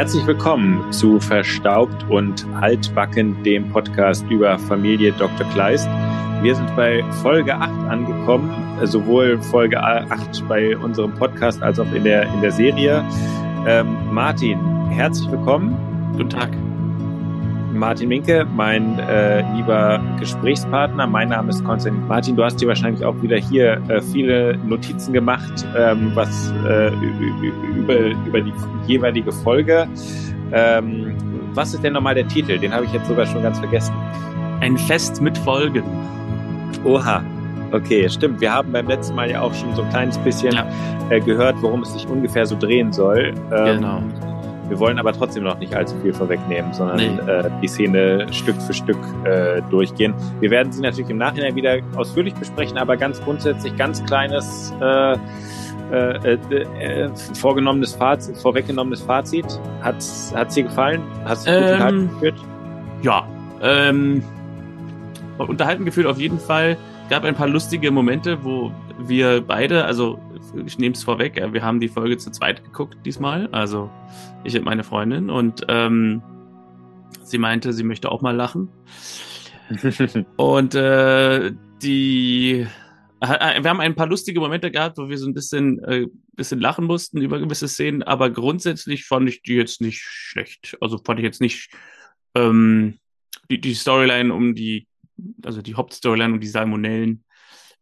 Herzlich willkommen zu Verstaubt und Altbacken, dem Podcast über Familie Dr. Kleist. Wir sind bei Folge 8 angekommen, sowohl Folge 8 bei unserem Podcast als auch in der, in der Serie. Ähm, Martin, herzlich willkommen. Guten Tag. Martin Minke, mein äh, lieber Gesprächspartner. Mein Name ist Konstantin. Martin, du hast dir wahrscheinlich auch wieder hier äh, viele Notizen gemacht, ähm, was äh, über, über die jeweilige Folge. Ähm, was ist denn nochmal der Titel? Den habe ich jetzt sogar schon ganz vergessen. Ein Fest mit Folgen. Oha. Okay, stimmt. Wir haben beim letzten Mal ja auch schon so ein kleines bisschen ja. äh, gehört, worum es sich ungefähr so drehen soll. Ähm, genau. Wir wollen aber trotzdem noch nicht allzu viel vorwegnehmen, sondern nee. äh, die Szene Stück für Stück äh, durchgehen. Wir werden sie natürlich im Nachhinein wieder ausführlich besprechen, aber ganz grundsätzlich ganz kleines äh, äh, äh, vorgenommenes Fazit, vorweggenommenes Fazit. Hat es dir gefallen? Hast du dich ähm, unterhalten gefühlt? Ja, ähm, unterhalten gefühlt auf jeden Fall. Gab ein paar lustige Momente, wo wir beide, also ich nehme es vorweg, wir haben die Folge zu zweit geguckt diesmal, also ich und meine Freundin und ähm, sie meinte, sie möchte auch mal lachen. und äh, die wir haben ein paar lustige Momente gehabt, wo wir so ein bisschen, äh, bisschen lachen mussten über gewisse Szenen, aber grundsätzlich fand ich die jetzt nicht schlecht. Also fand ich jetzt nicht ähm, die, die Storyline um die, also die Hauptstoryline um die Salmonellen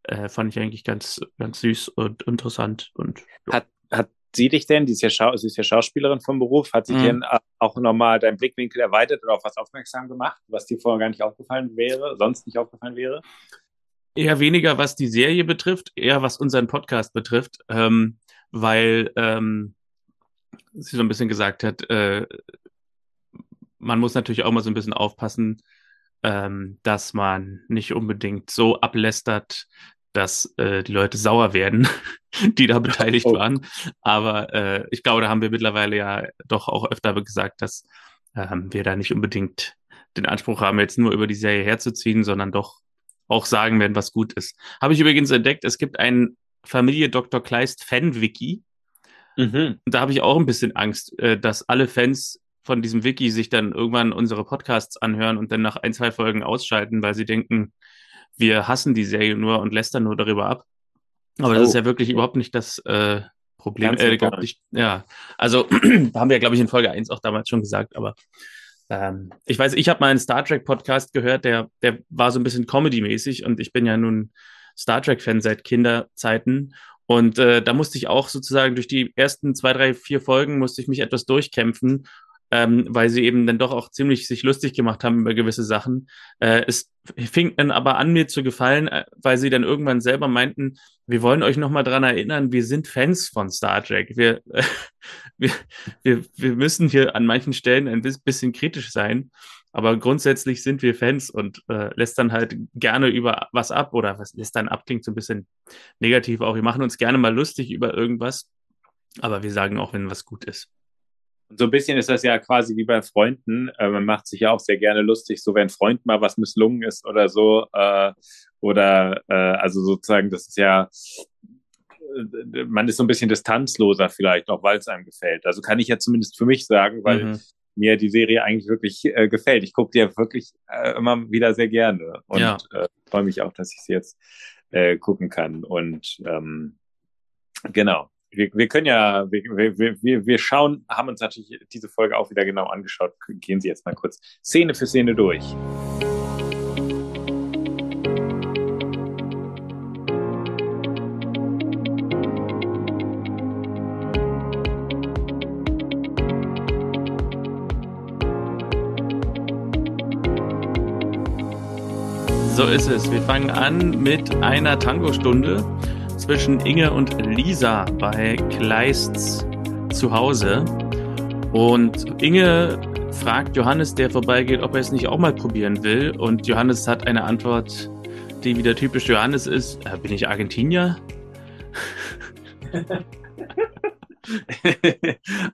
äh, fand ich eigentlich ganz, ganz süß und interessant. Und, ja. hat, hat sie dich denn, die ist ja, Schau sie ist ja Schauspielerin vom Beruf, hat sich mhm. denn auch nochmal dein Blickwinkel erweitert oder auf was aufmerksam gemacht, was dir vorher gar nicht aufgefallen wäre, sonst nicht aufgefallen wäre? Eher weniger, was die Serie betrifft, eher was unseren Podcast betrifft, ähm, weil ähm, sie so ein bisschen gesagt hat, äh, man muss natürlich auch mal so ein bisschen aufpassen, ähm, dass man nicht unbedingt so ablästert, dass äh, die Leute sauer werden, die da beteiligt oh. waren. Aber äh, ich glaube, da haben wir mittlerweile ja doch auch öfter gesagt, dass ähm, wir da nicht unbedingt den Anspruch haben, jetzt nur über die Serie herzuziehen, sondern doch auch sagen werden, was gut ist. Habe ich übrigens entdeckt, es gibt ein Familie Dr. Kleist Fan-Wiki. Mhm. Und da habe ich auch ein bisschen Angst, äh, dass alle Fans von diesem Wiki sich dann irgendwann unsere Podcasts anhören und dann nach ein, zwei Folgen ausschalten, weil sie denken, wir hassen die Serie nur und lästern nur darüber ab. Aber oh. das ist ja wirklich überhaupt nicht das äh, Problem. Äh, überhaupt nicht, ja, also haben wir, glaube ich, in Folge 1 auch damals schon gesagt, aber ähm, ich weiß, ich habe mal einen Star Trek Podcast gehört, der, der war so ein bisschen Comedy-mäßig und ich bin ja nun Star Trek-Fan seit Kinderzeiten und äh, da musste ich auch sozusagen durch die ersten zwei, drei, vier Folgen musste ich mich etwas durchkämpfen ähm, weil sie eben dann doch auch ziemlich sich lustig gemacht haben über gewisse Sachen. Äh, es fing dann aber an, mir zu gefallen, äh, weil sie dann irgendwann selber meinten, wir wollen euch nochmal dran erinnern, wir sind Fans von Star Trek. Wir, äh, wir, wir, wir müssen hier an manchen Stellen ein bisschen kritisch sein. Aber grundsätzlich sind wir Fans und äh, lässt dann halt gerne über was ab oder was lässt dann ab, klingt so ein bisschen negativ auch. Wir machen uns gerne mal lustig über irgendwas, aber wir sagen auch, wenn was gut ist. Und so ein bisschen ist das ja quasi wie bei Freunden. Äh, man macht sich ja auch sehr gerne lustig, so wenn Freund mal was misslungen ist oder so. Äh, oder äh, also sozusagen, das ist ja, man ist so ein bisschen distanzloser vielleicht, auch weil es einem gefällt. Also kann ich ja zumindest für mich sagen, weil mhm. mir die Serie eigentlich wirklich äh, gefällt. Ich gucke die ja wirklich äh, immer wieder sehr gerne und ja. äh, freue mich auch, dass ich sie jetzt äh, gucken kann. Und ähm, genau wir, wir können ja, wir, wir, wir schauen, haben uns natürlich diese Folge auch wieder genau angeschaut. Gehen Sie jetzt mal kurz Szene für Szene durch. So ist es. Wir fangen an mit einer Tango-Stunde zwischen Inge und Lisa bei Kleists zu Hause. Und Inge fragt Johannes, der vorbeigeht, ob er es nicht auch mal probieren will. Und Johannes hat eine Antwort, die wieder typisch Johannes ist. Äh, bin ich Argentinier?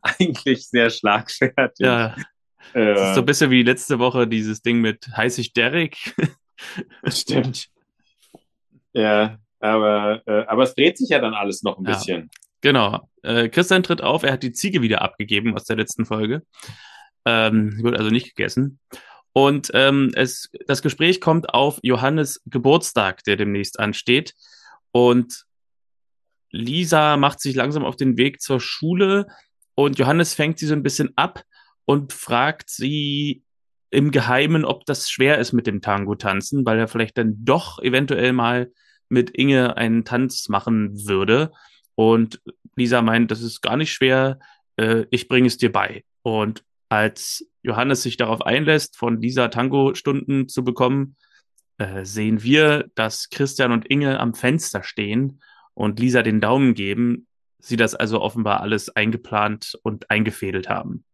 Eigentlich sehr schlagfertig. Ja. Äh, das ist so ein bisschen wie letzte Woche dieses Ding mit heiß ich Derek. Stimmt. Ja, aber, äh, aber es dreht sich ja dann alles noch ein bisschen. Genau. Äh, Christian tritt auf, er hat die Ziege wieder abgegeben aus der letzten Folge. Ähm, wird also nicht gegessen. Und ähm, es, das Gespräch kommt auf Johannes Geburtstag, der demnächst ansteht. Und Lisa macht sich langsam auf den Weg zur Schule und Johannes fängt sie so ein bisschen ab und fragt sie im Geheimen, ob das schwer ist mit dem Tango tanzen, weil er vielleicht dann doch eventuell mal mit Inge einen Tanz machen würde. Und Lisa meint, das ist gar nicht schwer, äh, ich bringe es dir bei. Und als Johannes sich darauf einlässt, von Lisa Tango-Stunden zu bekommen, äh, sehen wir, dass Christian und Inge am Fenster stehen und Lisa den Daumen geben, sie das also offenbar alles eingeplant und eingefädelt haben.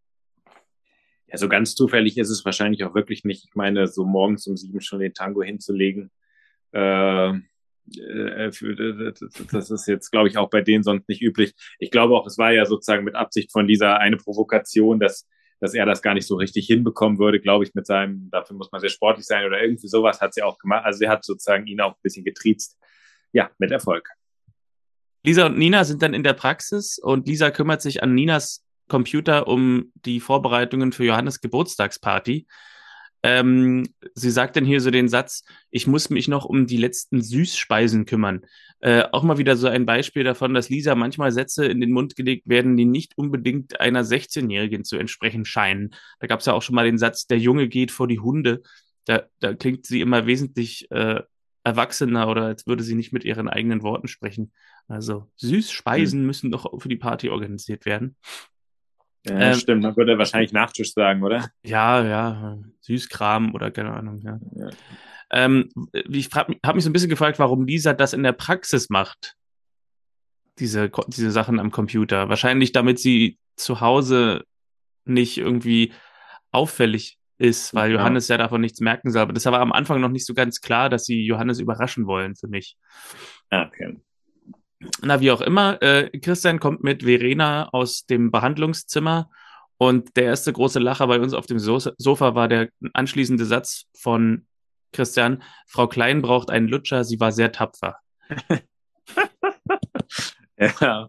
Ja, so ganz zufällig ist es wahrscheinlich auch wirklich nicht. Ich meine, so morgens um sieben schon den Tango hinzulegen, äh, äh, das ist jetzt, glaube ich, auch bei denen sonst nicht üblich. Ich glaube auch, es war ja sozusagen mit Absicht von dieser eine Provokation, dass, dass er das gar nicht so richtig hinbekommen würde, glaube ich, mit seinem, dafür muss man sehr sportlich sein oder irgendwie sowas hat sie auch gemacht. Also sie hat sozusagen ihn auch ein bisschen getriezt. Ja, mit Erfolg. Lisa und Nina sind dann in der Praxis und Lisa kümmert sich an Ninas Computer um die Vorbereitungen für Johannes Geburtstagsparty. Ähm, sie sagt dann hier so den Satz, ich muss mich noch um die letzten Süßspeisen kümmern. Äh, auch mal wieder so ein Beispiel davon, dass Lisa manchmal Sätze in den Mund gelegt werden, die nicht unbedingt einer 16-Jährigen zu entsprechen scheinen. Da gab es ja auch schon mal den Satz, der Junge geht vor die Hunde. Da, da klingt sie immer wesentlich äh, erwachsener oder als würde sie nicht mit ihren eigenen Worten sprechen. Also Süßspeisen hm. müssen doch für die Party organisiert werden. Ja, ähm, stimmt, man würde wahrscheinlich Nachtisch sagen, oder? Ja, ja, Süßkram oder keine Ahnung, ja. ja. Ähm, ich habe mich so ein bisschen gefragt, warum Lisa das in der Praxis macht. Diese, diese Sachen am Computer. Wahrscheinlich, damit sie zu Hause nicht irgendwie auffällig ist, weil ja. Johannes ja davon nichts merken soll. Aber das war am Anfang noch nicht so ganz klar, dass sie Johannes überraschen wollen für mich. Ah, okay. Na, wie auch immer, äh, Christian kommt mit Verena aus dem Behandlungszimmer und der erste große Lacher bei uns auf dem so Sofa war der anschließende Satz von Christian, Frau Klein braucht einen Lutscher, sie war sehr tapfer. ja.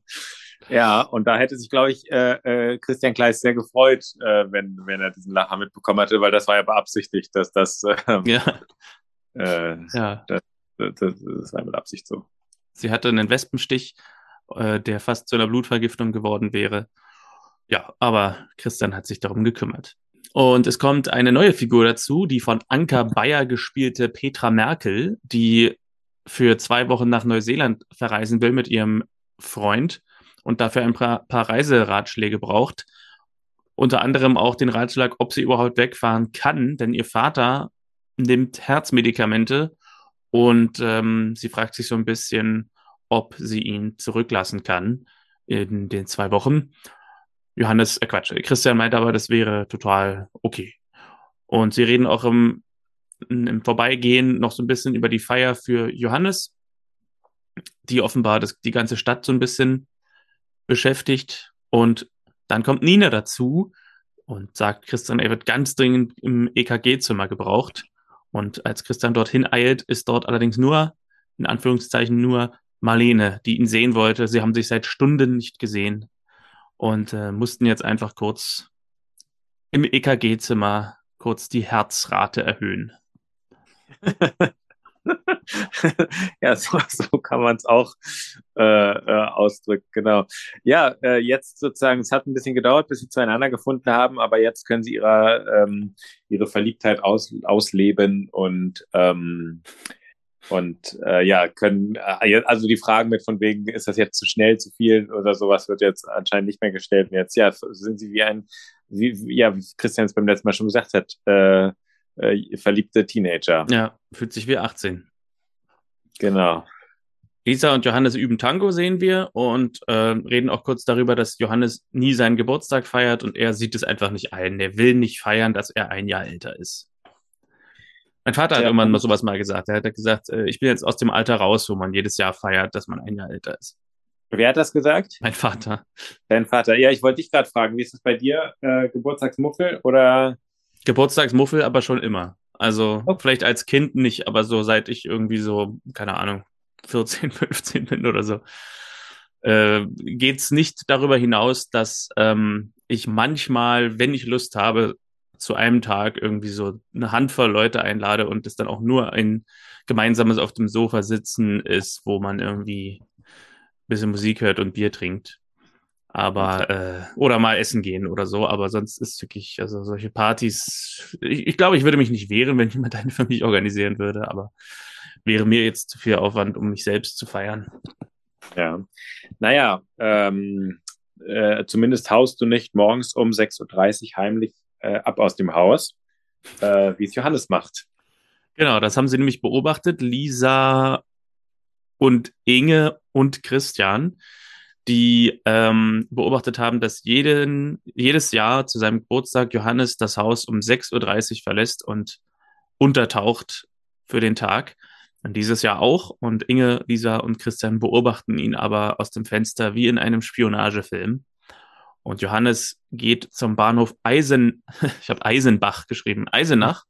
Ja, und da hätte sich, glaube ich, äh, äh, Christian Kleis sehr gefreut, äh, wenn, wenn er diesen Lacher mitbekommen hatte, weil das war ja beabsichtigt, dass das, äh, ja. Äh, ja. Das, das, das war mit Absicht so. Sie hatte einen Wespenstich, äh, der fast zu einer Blutvergiftung geworden wäre. Ja, aber Christian hat sich darum gekümmert. Und es kommt eine neue Figur dazu, die von Anka Bayer gespielte Petra Merkel, die für zwei Wochen nach Neuseeland verreisen will mit ihrem Freund und dafür ein paar, paar Reiseratschläge braucht. Unter anderem auch den Ratschlag, ob sie überhaupt wegfahren kann, denn ihr Vater nimmt Herzmedikamente und ähm, sie fragt sich so ein bisschen, ob sie ihn zurücklassen kann in den zwei Wochen. Johannes, äh Quatsch, Christian meint aber, das wäre total okay. Und sie reden auch im, im Vorbeigehen noch so ein bisschen über die Feier für Johannes, die offenbar das, die ganze Stadt so ein bisschen beschäftigt. Und dann kommt Nina dazu und sagt, Christian, er wird ganz dringend im EKG-Zimmer gebraucht. Und als Christian dorthin eilt, ist dort allerdings nur, in Anführungszeichen, nur Marlene, die ihn sehen wollte. Sie haben sich seit Stunden nicht gesehen und äh, mussten jetzt einfach kurz im EKG-Zimmer kurz die Herzrate erhöhen. ja, so, so kann man es auch äh, äh, ausdrücken, genau. Ja, äh, jetzt sozusagen, es hat ein bisschen gedauert, bis sie zueinander gefunden haben, aber jetzt können sie ihre, ähm, ihre Verliebtheit aus, ausleben und ähm, und äh, ja, können, äh, also die Fragen mit von wegen, ist das jetzt zu schnell, zu viel oder sowas, wird jetzt anscheinend nicht mehr gestellt. Und jetzt, ja, sind sie wie ein, wie, ja, wie Christian es beim letzten Mal schon gesagt hat, äh, äh, verliebte Teenager. Ja, fühlt sich wie 18. Genau. Lisa und Johannes üben Tango, sehen wir, und äh, reden auch kurz darüber, dass Johannes nie seinen Geburtstag feiert und er sieht es einfach nicht ein. Er will nicht feiern, dass er ein Jahr älter ist. Mein Vater hat ja. irgendwann mal sowas mal gesagt. Er hat gesagt, äh, ich bin jetzt aus dem Alter raus, wo man jedes Jahr feiert, dass man ein Jahr älter ist. Wer hat das gesagt? Mein Vater. Dein Vater. Ja, ich wollte dich gerade fragen, wie ist es bei dir? Äh, Geburtstagsmuffel oder Geburtstagsmuffel aber schon immer. Also okay. vielleicht als Kind nicht, aber so seit ich irgendwie so, keine Ahnung, 14, 15 bin oder so. äh, geht es nicht darüber hinaus, dass ähm, ich manchmal, wenn ich Lust habe, zu einem Tag irgendwie so eine Handvoll Leute einlade und es dann auch nur ein gemeinsames auf dem Sofa sitzen ist, wo man irgendwie ein bisschen Musik hört und Bier trinkt. Aber, äh, oder mal essen gehen oder so, aber sonst ist wirklich, also solche Partys, ich, ich glaube, ich würde mich nicht wehren, wenn jemand eine für mich organisieren würde, aber wäre mir jetzt zu viel Aufwand, um mich selbst zu feiern. Ja. Naja, ähm, äh, zumindest haust du nicht morgens um 6.30 Uhr heimlich äh, ab aus dem Haus, äh, wie es Johannes macht. Genau, das haben sie nämlich beobachtet. Lisa und Inge und Christian, die ähm, beobachtet haben, dass jeden, jedes Jahr zu seinem Geburtstag Johannes das Haus um 6.30 Uhr verlässt und untertaucht für den Tag. Und dieses Jahr auch. Und Inge, Lisa und Christian beobachten ihn aber aus dem Fenster wie in einem Spionagefilm. Und Johannes geht zum Bahnhof Eisen, ich habe Eisenbach geschrieben, Eisenach.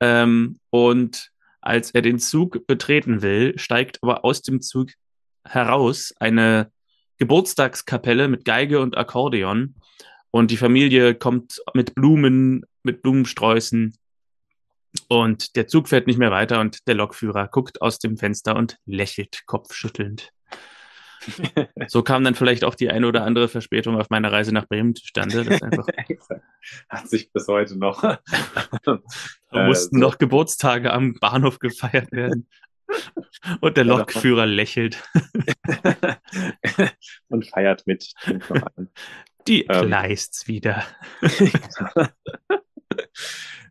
Ähm, und als er den Zug betreten will, steigt aber aus dem Zug heraus eine Geburtstagskapelle mit Geige und Akkordeon. Und die Familie kommt mit Blumen, mit Blumensträußen. Und der Zug fährt nicht mehr weiter und der Lokführer guckt aus dem Fenster und lächelt kopfschüttelnd. so kam dann vielleicht auch die eine oder andere Verspätung auf meiner Reise nach Bremen zustande. Das einfach Hat sich bis heute noch. da mussten äh, so. noch Geburtstage am Bahnhof gefeiert werden. Und der Lokführer lächelt. Und feiert mit. Die ähm, Kleists wieder.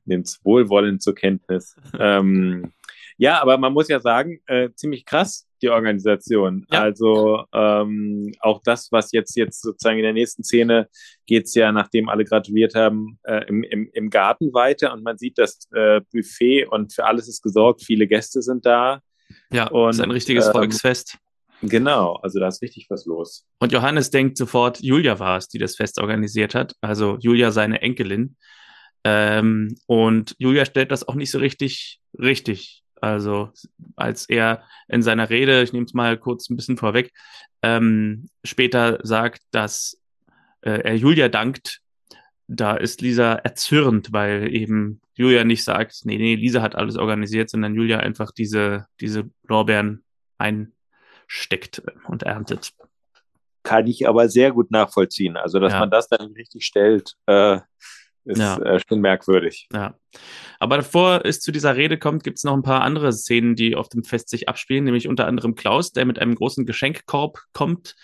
Nimmt's wohlwollend zur Kenntnis. Ähm, ja, aber man muss ja sagen, äh, ziemlich krass, die Organisation. Ja. Also ähm, auch das, was jetzt jetzt sozusagen in der nächsten Szene geht's ja, nachdem alle gratuliert haben, äh, im, im, im Garten weiter und man sieht das äh, Buffet und für alles ist gesorgt, viele Gäste sind da. Ja, und, ist ein richtiges ähm, Volksfest. Genau, also da ist richtig was los. Und Johannes denkt sofort, Julia war es, die das Fest organisiert hat. Also Julia, seine Enkelin. Ähm, und Julia stellt das auch nicht so richtig richtig. Also als er in seiner Rede, ich nehme es mal kurz ein bisschen vorweg, ähm, später sagt, dass äh, er Julia dankt, da ist Lisa erzürnt, weil eben Julia nicht sagt, nee, nee, Lisa hat alles organisiert, sondern Julia einfach diese, diese Lorbeeren einsteckt und erntet. Kann ich aber sehr gut nachvollziehen. Also, dass ja. man das dann richtig stellt, äh, ist ja. äh, schon merkwürdig. Ja. Aber bevor es zu dieser Rede kommt, gibt es noch ein paar andere Szenen, die auf dem Fest sich abspielen, nämlich unter anderem Klaus, der mit einem großen Geschenkkorb kommt.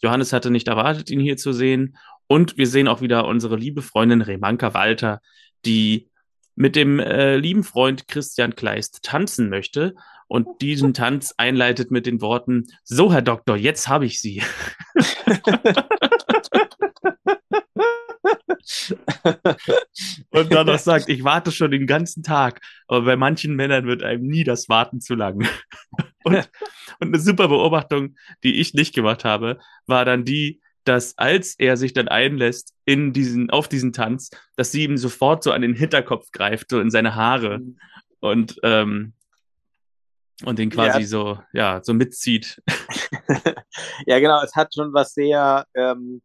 Johannes hatte nicht erwartet, ihn hier zu sehen. Und wir sehen auch wieder unsere liebe Freundin Remanka Walter, die mit dem äh, lieben Freund Christian Kleist tanzen möchte und diesen Tanz einleitet mit den Worten, so Herr Doktor, jetzt habe ich Sie. und dann noch sagt, ich warte schon den ganzen Tag. Aber bei manchen Männern wird einem nie das Warten zu lang. und, und eine super Beobachtung, die ich nicht gemacht habe, war dann die, dass als er sich dann einlässt in diesen, auf diesen Tanz, dass sie ihm sofort so an den Hinterkopf greift, so in seine Haare mhm. und, ähm, und den quasi ja. so, ja, so mitzieht. ja, genau, es hat schon was sehr, ähm,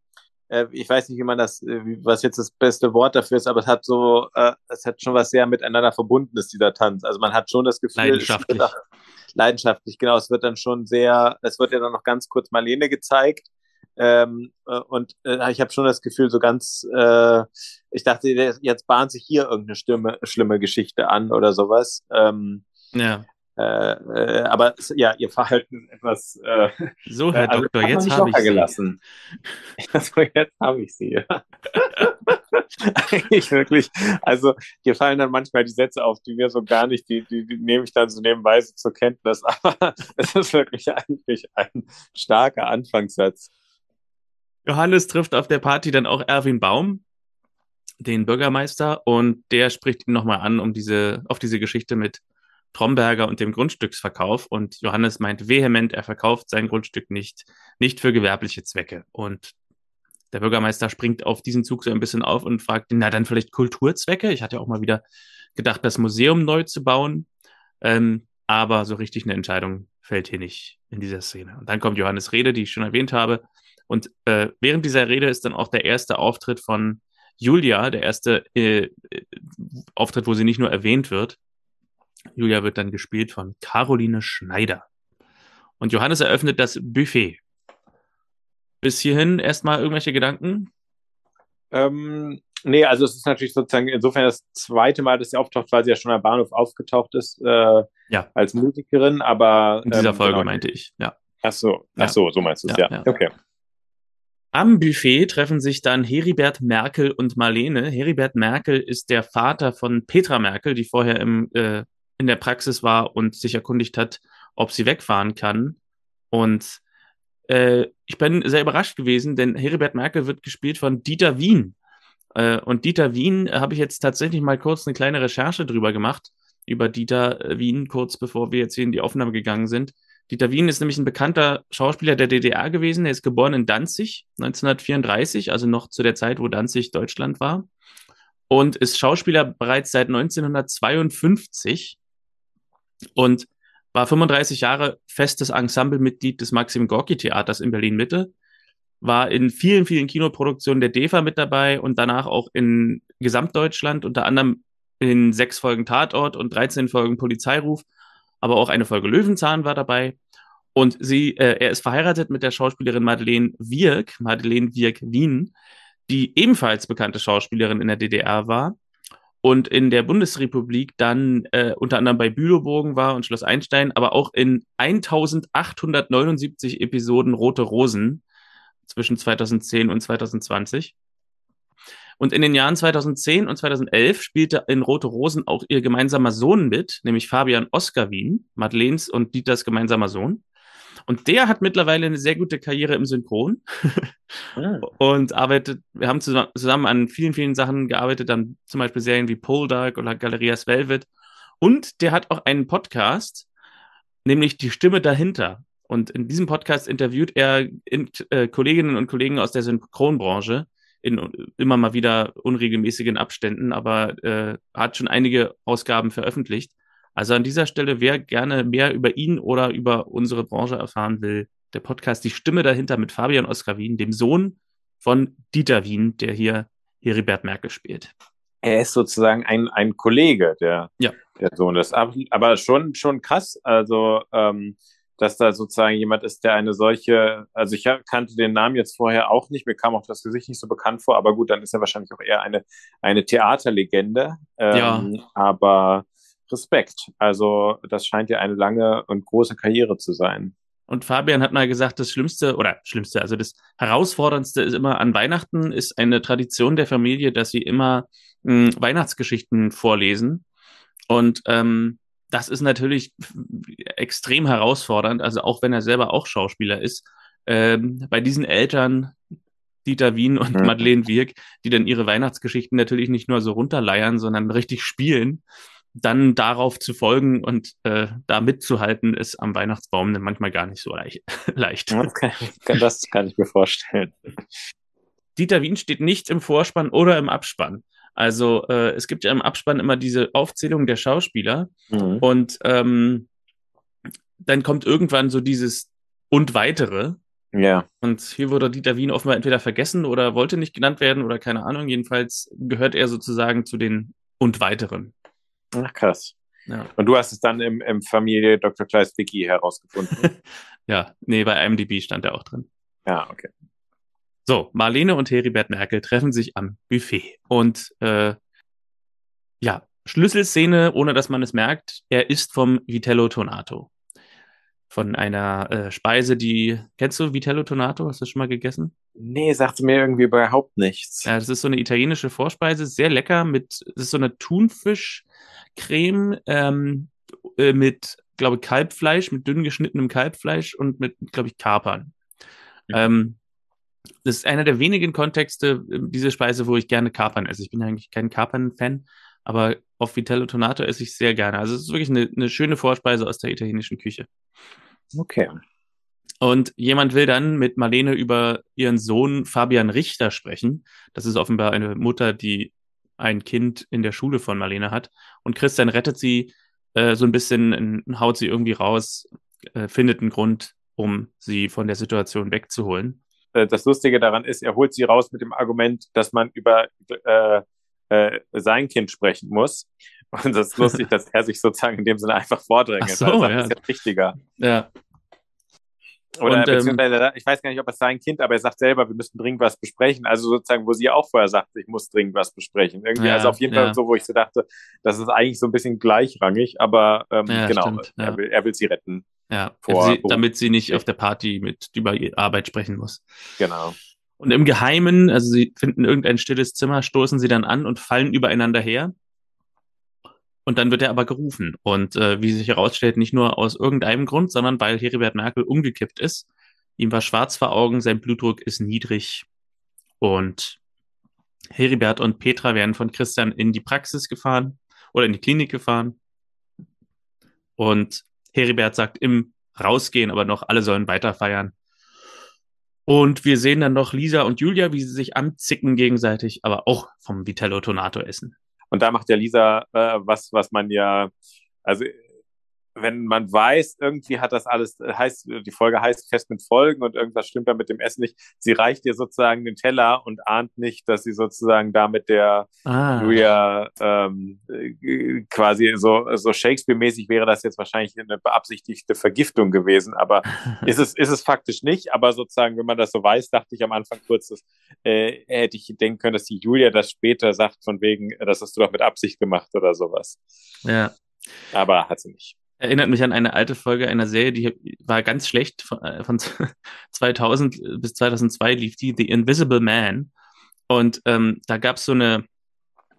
äh, ich weiß nicht, wie man das, äh, was jetzt das beste Wort dafür ist, aber es hat so, äh, es hat schon was sehr miteinander verbundenes, dieser Tanz. Also man hat schon das Gefühl, leidenschaftlich. Auch, leidenschaftlich, genau. Es wird dann schon sehr, es wird ja dann noch ganz kurz Marlene gezeigt. Ähm, äh, und äh, ich habe schon das Gefühl, so ganz, äh, ich dachte, jetzt bahnt sich hier irgendeine Stimme, schlimme Geschichte an oder sowas. Ähm, ja. Äh, äh, aber ja, ihr Verhalten etwas. Äh, so, Herr also, Doktor, jetzt habe ich gelassen. Sie. Also jetzt habe ich sie. Eigentlich wirklich. Also dir fallen dann manchmal die Sätze auf, die mir so gar nicht, die, die, die nehme ich dann so nebenbei so zur Kenntnis. Aber es ist wirklich eigentlich ein starker Anfangssatz. Johannes trifft auf der Party dann auch Erwin Baum, den Bürgermeister, und der spricht ihn nochmal an, um diese, auf diese Geschichte mit Tromberger und dem Grundstücksverkauf. Und Johannes meint vehement, er verkauft sein Grundstück nicht, nicht für gewerbliche Zwecke. Und der Bürgermeister springt auf diesen Zug so ein bisschen auf und fragt ihn, na dann vielleicht Kulturzwecke? Ich hatte auch mal wieder gedacht, das Museum neu zu bauen. Ähm, aber so richtig eine Entscheidung fällt hier nicht in dieser Szene. Und dann kommt Johannes Rede, die ich schon erwähnt habe. Und äh, während dieser Rede ist dann auch der erste Auftritt von Julia, der erste äh, Auftritt, wo sie nicht nur erwähnt wird. Julia wird dann gespielt von Caroline Schneider. Und Johannes eröffnet das Buffet. Bis hierhin erstmal irgendwelche Gedanken? Ähm, nee, also es ist natürlich sozusagen insofern das zweite Mal, dass sie auftaucht, weil sie ja schon am Bahnhof aufgetaucht ist äh, ja. als Musikerin, aber in dieser ähm, Folge genau. meinte ich, ja. Ach so, ach so, so meinst du es, ja. ja. Okay. Am Buffet treffen sich dann Heribert Merkel und Marlene. Heribert Merkel ist der Vater von Petra Merkel, die vorher im, äh, in der Praxis war und sich erkundigt hat, ob sie wegfahren kann. Und äh, ich bin sehr überrascht gewesen, denn Heribert Merkel wird gespielt von Dieter Wien. Äh, und Dieter Wien habe ich jetzt tatsächlich mal kurz eine kleine Recherche drüber gemacht, über Dieter äh, Wien, kurz bevor wir jetzt hier in die Aufnahme gegangen sind. Dieter Wien ist nämlich ein bekannter Schauspieler der DDR gewesen. Er ist geboren in Danzig 1934, also noch zu der Zeit, wo Danzig Deutschland war. Und ist Schauspieler bereits seit 1952 und war 35 Jahre festes Ensemblemitglied des Maxim Gorki Theaters in Berlin Mitte. War in vielen, vielen Kinoproduktionen der DEFA mit dabei und danach auch in Gesamtdeutschland, unter anderem in sechs Folgen Tatort und 13 Folgen Polizeiruf aber auch eine Folge Löwenzahn war dabei. Und sie, äh, er ist verheiratet mit der Schauspielerin Madeleine Wirk, Madeleine Wirk Wien, die ebenfalls bekannte Schauspielerin in der DDR war und in der Bundesrepublik dann äh, unter anderem bei Bülowbogen war und Schloss Einstein, aber auch in 1879 Episoden Rote Rosen zwischen 2010 und 2020. Und in den Jahren 2010 und 2011 spielte in Rote Rosen auch ihr gemeinsamer Sohn mit, nämlich Fabian Oskar Wien, Madeleines und Dieters gemeinsamer Sohn. Und der hat mittlerweile eine sehr gute Karriere im Synchron ah. und arbeitet, wir haben zusammen an vielen, vielen Sachen gearbeitet, dann zum Beispiel Serien wie Poldark oder Galerias Velvet. Und der hat auch einen Podcast, nämlich Die Stimme dahinter. Und in diesem Podcast interviewt er in, äh, Kolleginnen und Kollegen aus der Synchronbranche, in immer mal wieder unregelmäßigen Abständen, aber äh, hat schon einige Ausgaben veröffentlicht. Also an dieser Stelle, wer gerne mehr über ihn oder über unsere Branche erfahren will, der Podcast Die Stimme dahinter mit Fabian Oskar Wien, dem Sohn von Dieter Wien, der hier Heribert Merkel spielt. Er ist sozusagen ein, ein Kollege, der, ja. der Sohn ist. Aber schon, schon krass. Also ähm, dass da sozusagen jemand ist, der eine solche, also ich kannte den Namen jetzt vorher auch nicht, mir kam auch das Gesicht nicht so bekannt vor, aber gut, dann ist er wahrscheinlich auch eher eine, eine Theaterlegende. Ähm, ja. Aber Respekt. Also das scheint ja eine lange und große Karriere zu sein. Und Fabian hat mal gesagt, das Schlimmste oder Schlimmste, also das Herausforderndste ist immer an Weihnachten ist eine Tradition der Familie, dass sie immer mh, hm, Weihnachtsgeschichten vorlesen. Und ähm, das ist natürlich extrem herausfordernd, also auch wenn er selber auch Schauspieler ist, ähm, bei diesen Eltern, Dieter Wien und mhm. Madeleine Wirk, die dann ihre Weihnachtsgeschichten natürlich nicht nur so runterleiern, sondern richtig spielen, dann darauf zu folgen und äh, da mitzuhalten, ist am Weihnachtsbaum dann manchmal gar nicht so leicht. Das kann, das kann ich mir vorstellen. Dieter Wien steht nicht im Vorspann oder im Abspann. Also äh, es gibt ja im Abspann immer diese Aufzählung der Schauspieler mhm. und ähm, dann kommt irgendwann so dieses und weitere. Ja. Und hier wurde Dieter Wien offenbar entweder vergessen oder wollte nicht genannt werden oder keine Ahnung. Jedenfalls gehört er sozusagen zu den und weiteren. Ach krass. Ja. Und du hast es dann im, im Familie Dr. Kleist Wiki herausgefunden. ja, nee, bei IMDb stand er auch drin. Ja, okay. So, Marlene und Heribert Merkel treffen sich am Buffet. Und äh, ja, Schlüsselszene, ohne dass man es merkt, er ist vom Vitello Tonato. Von einer äh, Speise, die. Kennst du Vitello Tonato? Hast du das schon mal gegessen? Nee, sagte mir irgendwie überhaupt nichts. Ja, das ist so eine italienische Vorspeise, sehr lecker mit, das ist so eine Thunfischcreme ähm, äh, mit, glaube ich, Kalbfleisch, mit dünn geschnittenem Kalbfleisch und mit, glaube ich, Kapern. Mhm. Ähm, das ist einer der wenigen Kontexte, äh, diese Speise, wo ich gerne Kapern esse. Ich bin eigentlich kein Kapern-Fan, aber auf Vitello Tonato esse ich sehr gerne. Also es ist wirklich eine, eine schöne Vorspeise aus der italienischen Küche. Okay. Und jemand will dann mit Marlene über ihren Sohn Fabian Richter sprechen. Das ist offenbar eine Mutter, die ein Kind in der Schule von Marlene hat. Und Christian rettet sie äh, so ein bisschen haut sie irgendwie raus, äh, findet einen Grund, um sie von der Situation wegzuholen. Äh, das Lustige daran ist, er holt sie raus mit dem Argument, dass man über äh, äh, sein Kind sprechen muss. Und das ist lustig, dass er sich sozusagen in dem Sinne einfach vordrängt. So, also, ja. Das ist ja wichtiger. Ja. Oder und, ähm, beziehungsweise, ich weiß gar nicht, ob es sein Kind, aber er sagt selber, wir müssen dringend was besprechen. Also sozusagen, wo sie auch vorher sagt, ich muss dringend was besprechen. Irgendwie, ja, also auf jeden ja. Fall so, wo ich so dachte, das ist eigentlich so ein bisschen gleichrangig, aber ähm, ja, genau, stimmt, er, will, er will sie retten. Ja, vor, sie, damit sie nicht auf der Party mit über Arbeit sprechen muss. Genau. Und im Geheimen, also sie finden irgendein stilles Zimmer, stoßen sie dann an und fallen übereinander her. Und dann wird er aber gerufen. Und äh, wie sich herausstellt, nicht nur aus irgendeinem Grund, sondern weil Heribert Merkel umgekippt ist. Ihm war schwarz vor Augen, sein Blutdruck ist niedrig. Und Heribert und Petra werden von Christian in die Praxis gefahren oder in die Klinik gefahren. Und Heribert sagt im Rausgehen aber noch, alle sollen weiter feiern. Und wir sehen dann noch Lisa und Julia, wie sie sich anzicken gegenseitig, aber auch vom Vitello Tonato essen. Und da macht ja Lisa äh, was, was man ja, also wenn man weiß, irgendwie hat das alles, heißt, die Folge heißt fest mit Folgen und irgendwas stimmt da mit dem Essen nicht. Sie reicht ihr sozusagen den Teller und ahnt nicht, dass sie sozusagen da mit der ah. Julia ähm, quasi so, so Shakespeare-mäßig wäre das jetzt wahrscheinlich eine beabsichtigte Vergiftung gewesen, aber ist es, ist es faktisch nicht. Aber sozusagen, wenn man das so weiß, dachte ich am Anfang kurz, dass, äh, hätte ich denken können, dass die Julia das später sagt, von wegen, das hast du doch mit Absicht gemacht oder sowas. Ja. Aber hat sie nicht erinnert mich an eine alte Folge einer Serie, die war ganz schlecht. Von, äh, von 2000 bis 2002 lief die The Invisible Man. Und ähm, da gab es so eine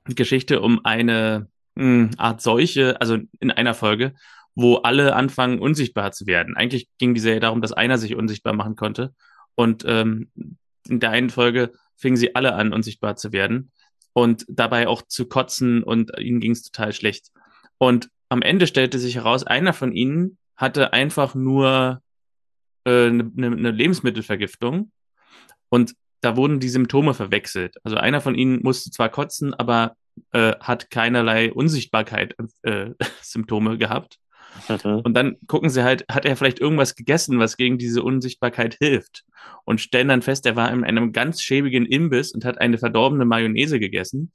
Geschichte um eine mh, hm, Art Seuche, also in einer Folge, wo alle anfangen, unsichtbar zu werden. Eigentlich ging die Serie darum, dass einer sich unsichtbar machen konnte. Und ähm, in der einen Folge fingen sie alle an, unsichtbar zu werden und dabei auch zu kotzen und ihnen ging es total schlecht. Und am Ende stellte sich heraus, einer von ihnen hatte einfach nur eine äh, ne, ne, Lebensmittelvergiftung und da wurden die Symptome verwechselt. Also einer von ihnen musste zwar kotzen, aber äh, hat keinerlei Unsichtbarkeit äh, gehabt. Mhm. Und dann gucken sie halt, hat er vielleicht irgendwas gegessen, was gegen diese Unsichtbarkeit hilft? Und stellen dann fest, er war in einem ganz schäbigen Imbiss und hat eine verdorbene Mayonnaise gegessen,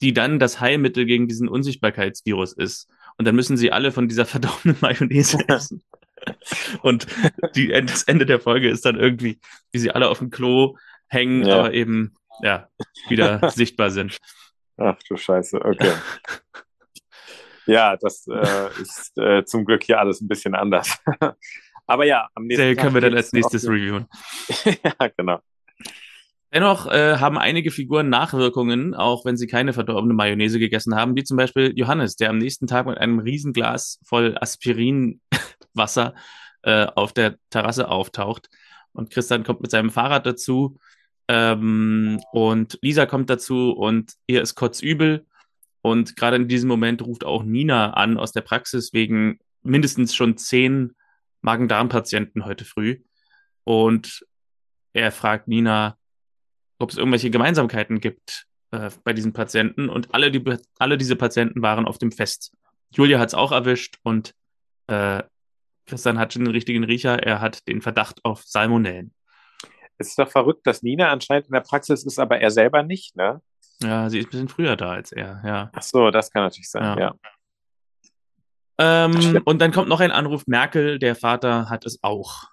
die dann das Heilmittel gegen diesen Unsichtbarkeitsvirus ist. Und dann müssen sie alle von dieser verdorbenen Mayonnaise essen. Und die, das Ende der Folge ist dann irgendwie, wie sie alle auf dem Klo hängen, ja. aber eben ja wieder sichtbar sind. Ach du Scheiße, okay. ja, das äh, ist äh, zum Glück hier alles ein bisschen anders. aber ja, am nächsten Tag können wir dann als nächstes reviewen. ja, genau. Dennoch äh, haben einige Figuren Nachwirkungen, auch wenn sie keine verdorbene Mayonnaise gegessen haben, wie zum Beispiel Johannes, der am nächsten Tag mit einem Riesenglas voll Aspirinwasser äh, auf der Terrasse auftaucht. Und Christian kommt mit seinem Fahrrad dazu ähm, und Lisa kommt dazu und ihr ist kotzübel. Und gerade in diesem Moment ruft auch Nina an aus der Praxis wegen mindestens schon zehn Magen-Darm-Patienten heute früh. Und er fragt Nina, ob es irgendwelche Gemeinsamkeiten gibt äh, bei diesen Patienten. Und alle, die, alle diese Patienten waren auf dem Fest. Julia hat es auch erwischt und äh, Christian hat schon den richtigen Riecher. Er hat den Verdacht auf Salmonellen. Es ist doch verrückt, dass Nina anscheinend in der Praxis ist, aber er selber nicht, ne? Ja, sie ist ein bisschen früher da als er, ja. Ach so, das kann natürlich sein, ja. ja. Ähm, und dann kommt noch ein Anruf, Merkel, der Vater hat es auch.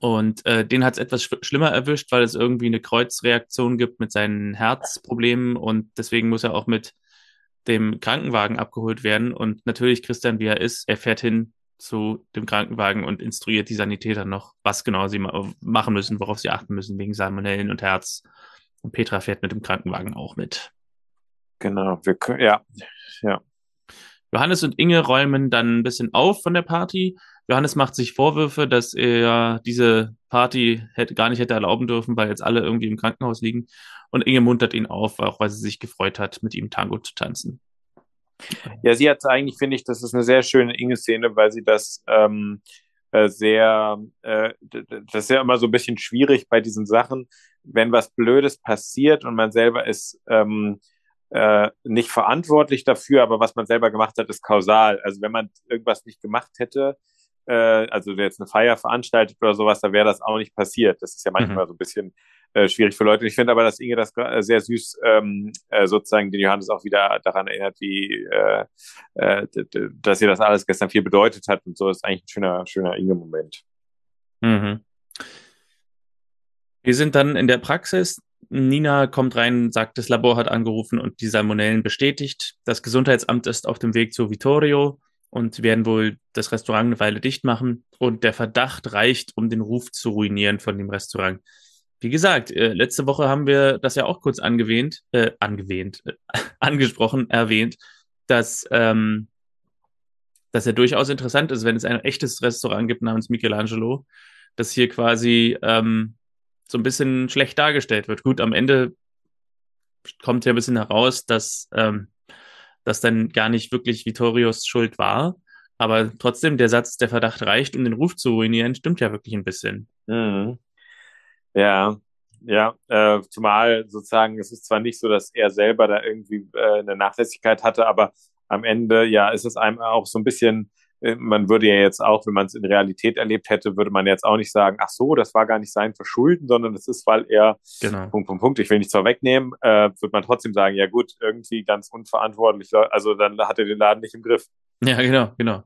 Und äh, den hat es etwas sch schlimmer erwischt, weil es irgendwie eine Kreuzreaktion gibt mit seinen Herzproblemen und deswegen muss er auch mit dem Krankenwagen abgeholt werden. Und natürlich, Christian, wie er ist, er fährt hin zu dem Krankenwagen und instruiert die Sanitäter noch, was genau sie ma machen müssen, worauf sie achten müssen, wegen Salmonellen und Herz. Und Petra fährt mit dem Krankenwagen auch mit. Genau, wir können, ja, ja. Johannes und Inge räumen dann ein bisschen auf von der Party Johannes macht sich Vorwürfe, dass er diese Party hätte, gar nicht hätte erlauben dürfen, weil jetzt alle irgendwie im Krankenhaus liegen. Und Inge muntert ihn auf, auch weil sie sich gefreut hat, mit ihm Tango zu tanzen. Ja, sie hat eigentlich, finde ich, das ist eine sehr schöne Inge-Szene, weil sie das ähm, äh, sehr, äh, das ist ja immer so ein bisschen schwierig bei diesen Sachen, wenn was Blödes passiert und man selber ist ähm, äh, nicht verantwortlich dafür, aber was man selber gemacht hat, ist kausal. Also wenn man irgendwas nicht gemacht hätte, äh, also jetzt eine Feier veranstaltet oder sowas, da wäre das auch nicht passiert. Das ist ja manchmal mhm. so ein bisschen äh, schwierig für Leute. Ich finde aber, dass Inge das äh, sehr süß ähm, äh, sozusagen den Johannes auch wieder daran erinnert, wie äh, äh, dass ihr das alles gestern viel bedeutet hat und so. Das ist eigentlich ein schöner, schöner Inge-Moment. Mhm. Wir sind dann in der Praxis. Nina kommt rein, sagt, das Labor hat angerufen und die Salmonellen bestätigt. Das Gesundheitsamt ist auf dem Weg zu Vittorio und werden wohl das Restaurant eine Weile dicht machen. Und der Verdacht reicht, um den Ruf zu ruinieren von dem Restaurant. Wie gesagt, äh, letzte Woche haben wir das ja auch kurz angewähnt, äh, angewähnt, äh, angesprochen, erwähnt, dass, ähm, dass er durchaus interessant ist, wenn es ein echtes Restaurant gibt namens Michelangelo, das hier quasi ähm, so ein bisschen schlecht dargestellt wird. Gut, am Ende kommt ja ein bisschen heraus, dass ähm, das dann gar nicht wirklich Vittorios Schuld war. Aber trotzdem, der Satz, der Verdacht reicht, um den Ruf zu ruinieren, stimmt ja wirklich ein bisschen. Mhm. Ja, ja, äh, zumal sozusagen, es ist zwar nicht so, dass er selber da irgendwie äh, eine Nachlässigkeit hatte, aber am Ende, ja, ist es einem auch so ein bisschen man würde ja jetzt auch, wenn man es in Realität erlebt hätte, würde man jetzt auch nicht sagen, ach so, das war gar nicht sein Verschulden, sondern das ist, weil er, genau. Punkt, Punkt, Punkt, ich will nichts vorwegnehmen, äh, würde man trotzdem sagen, ja gut, irgendwie ganz unverantwortlich, also dann hat er den Laden nicht im Griff. Ja, genau, genau.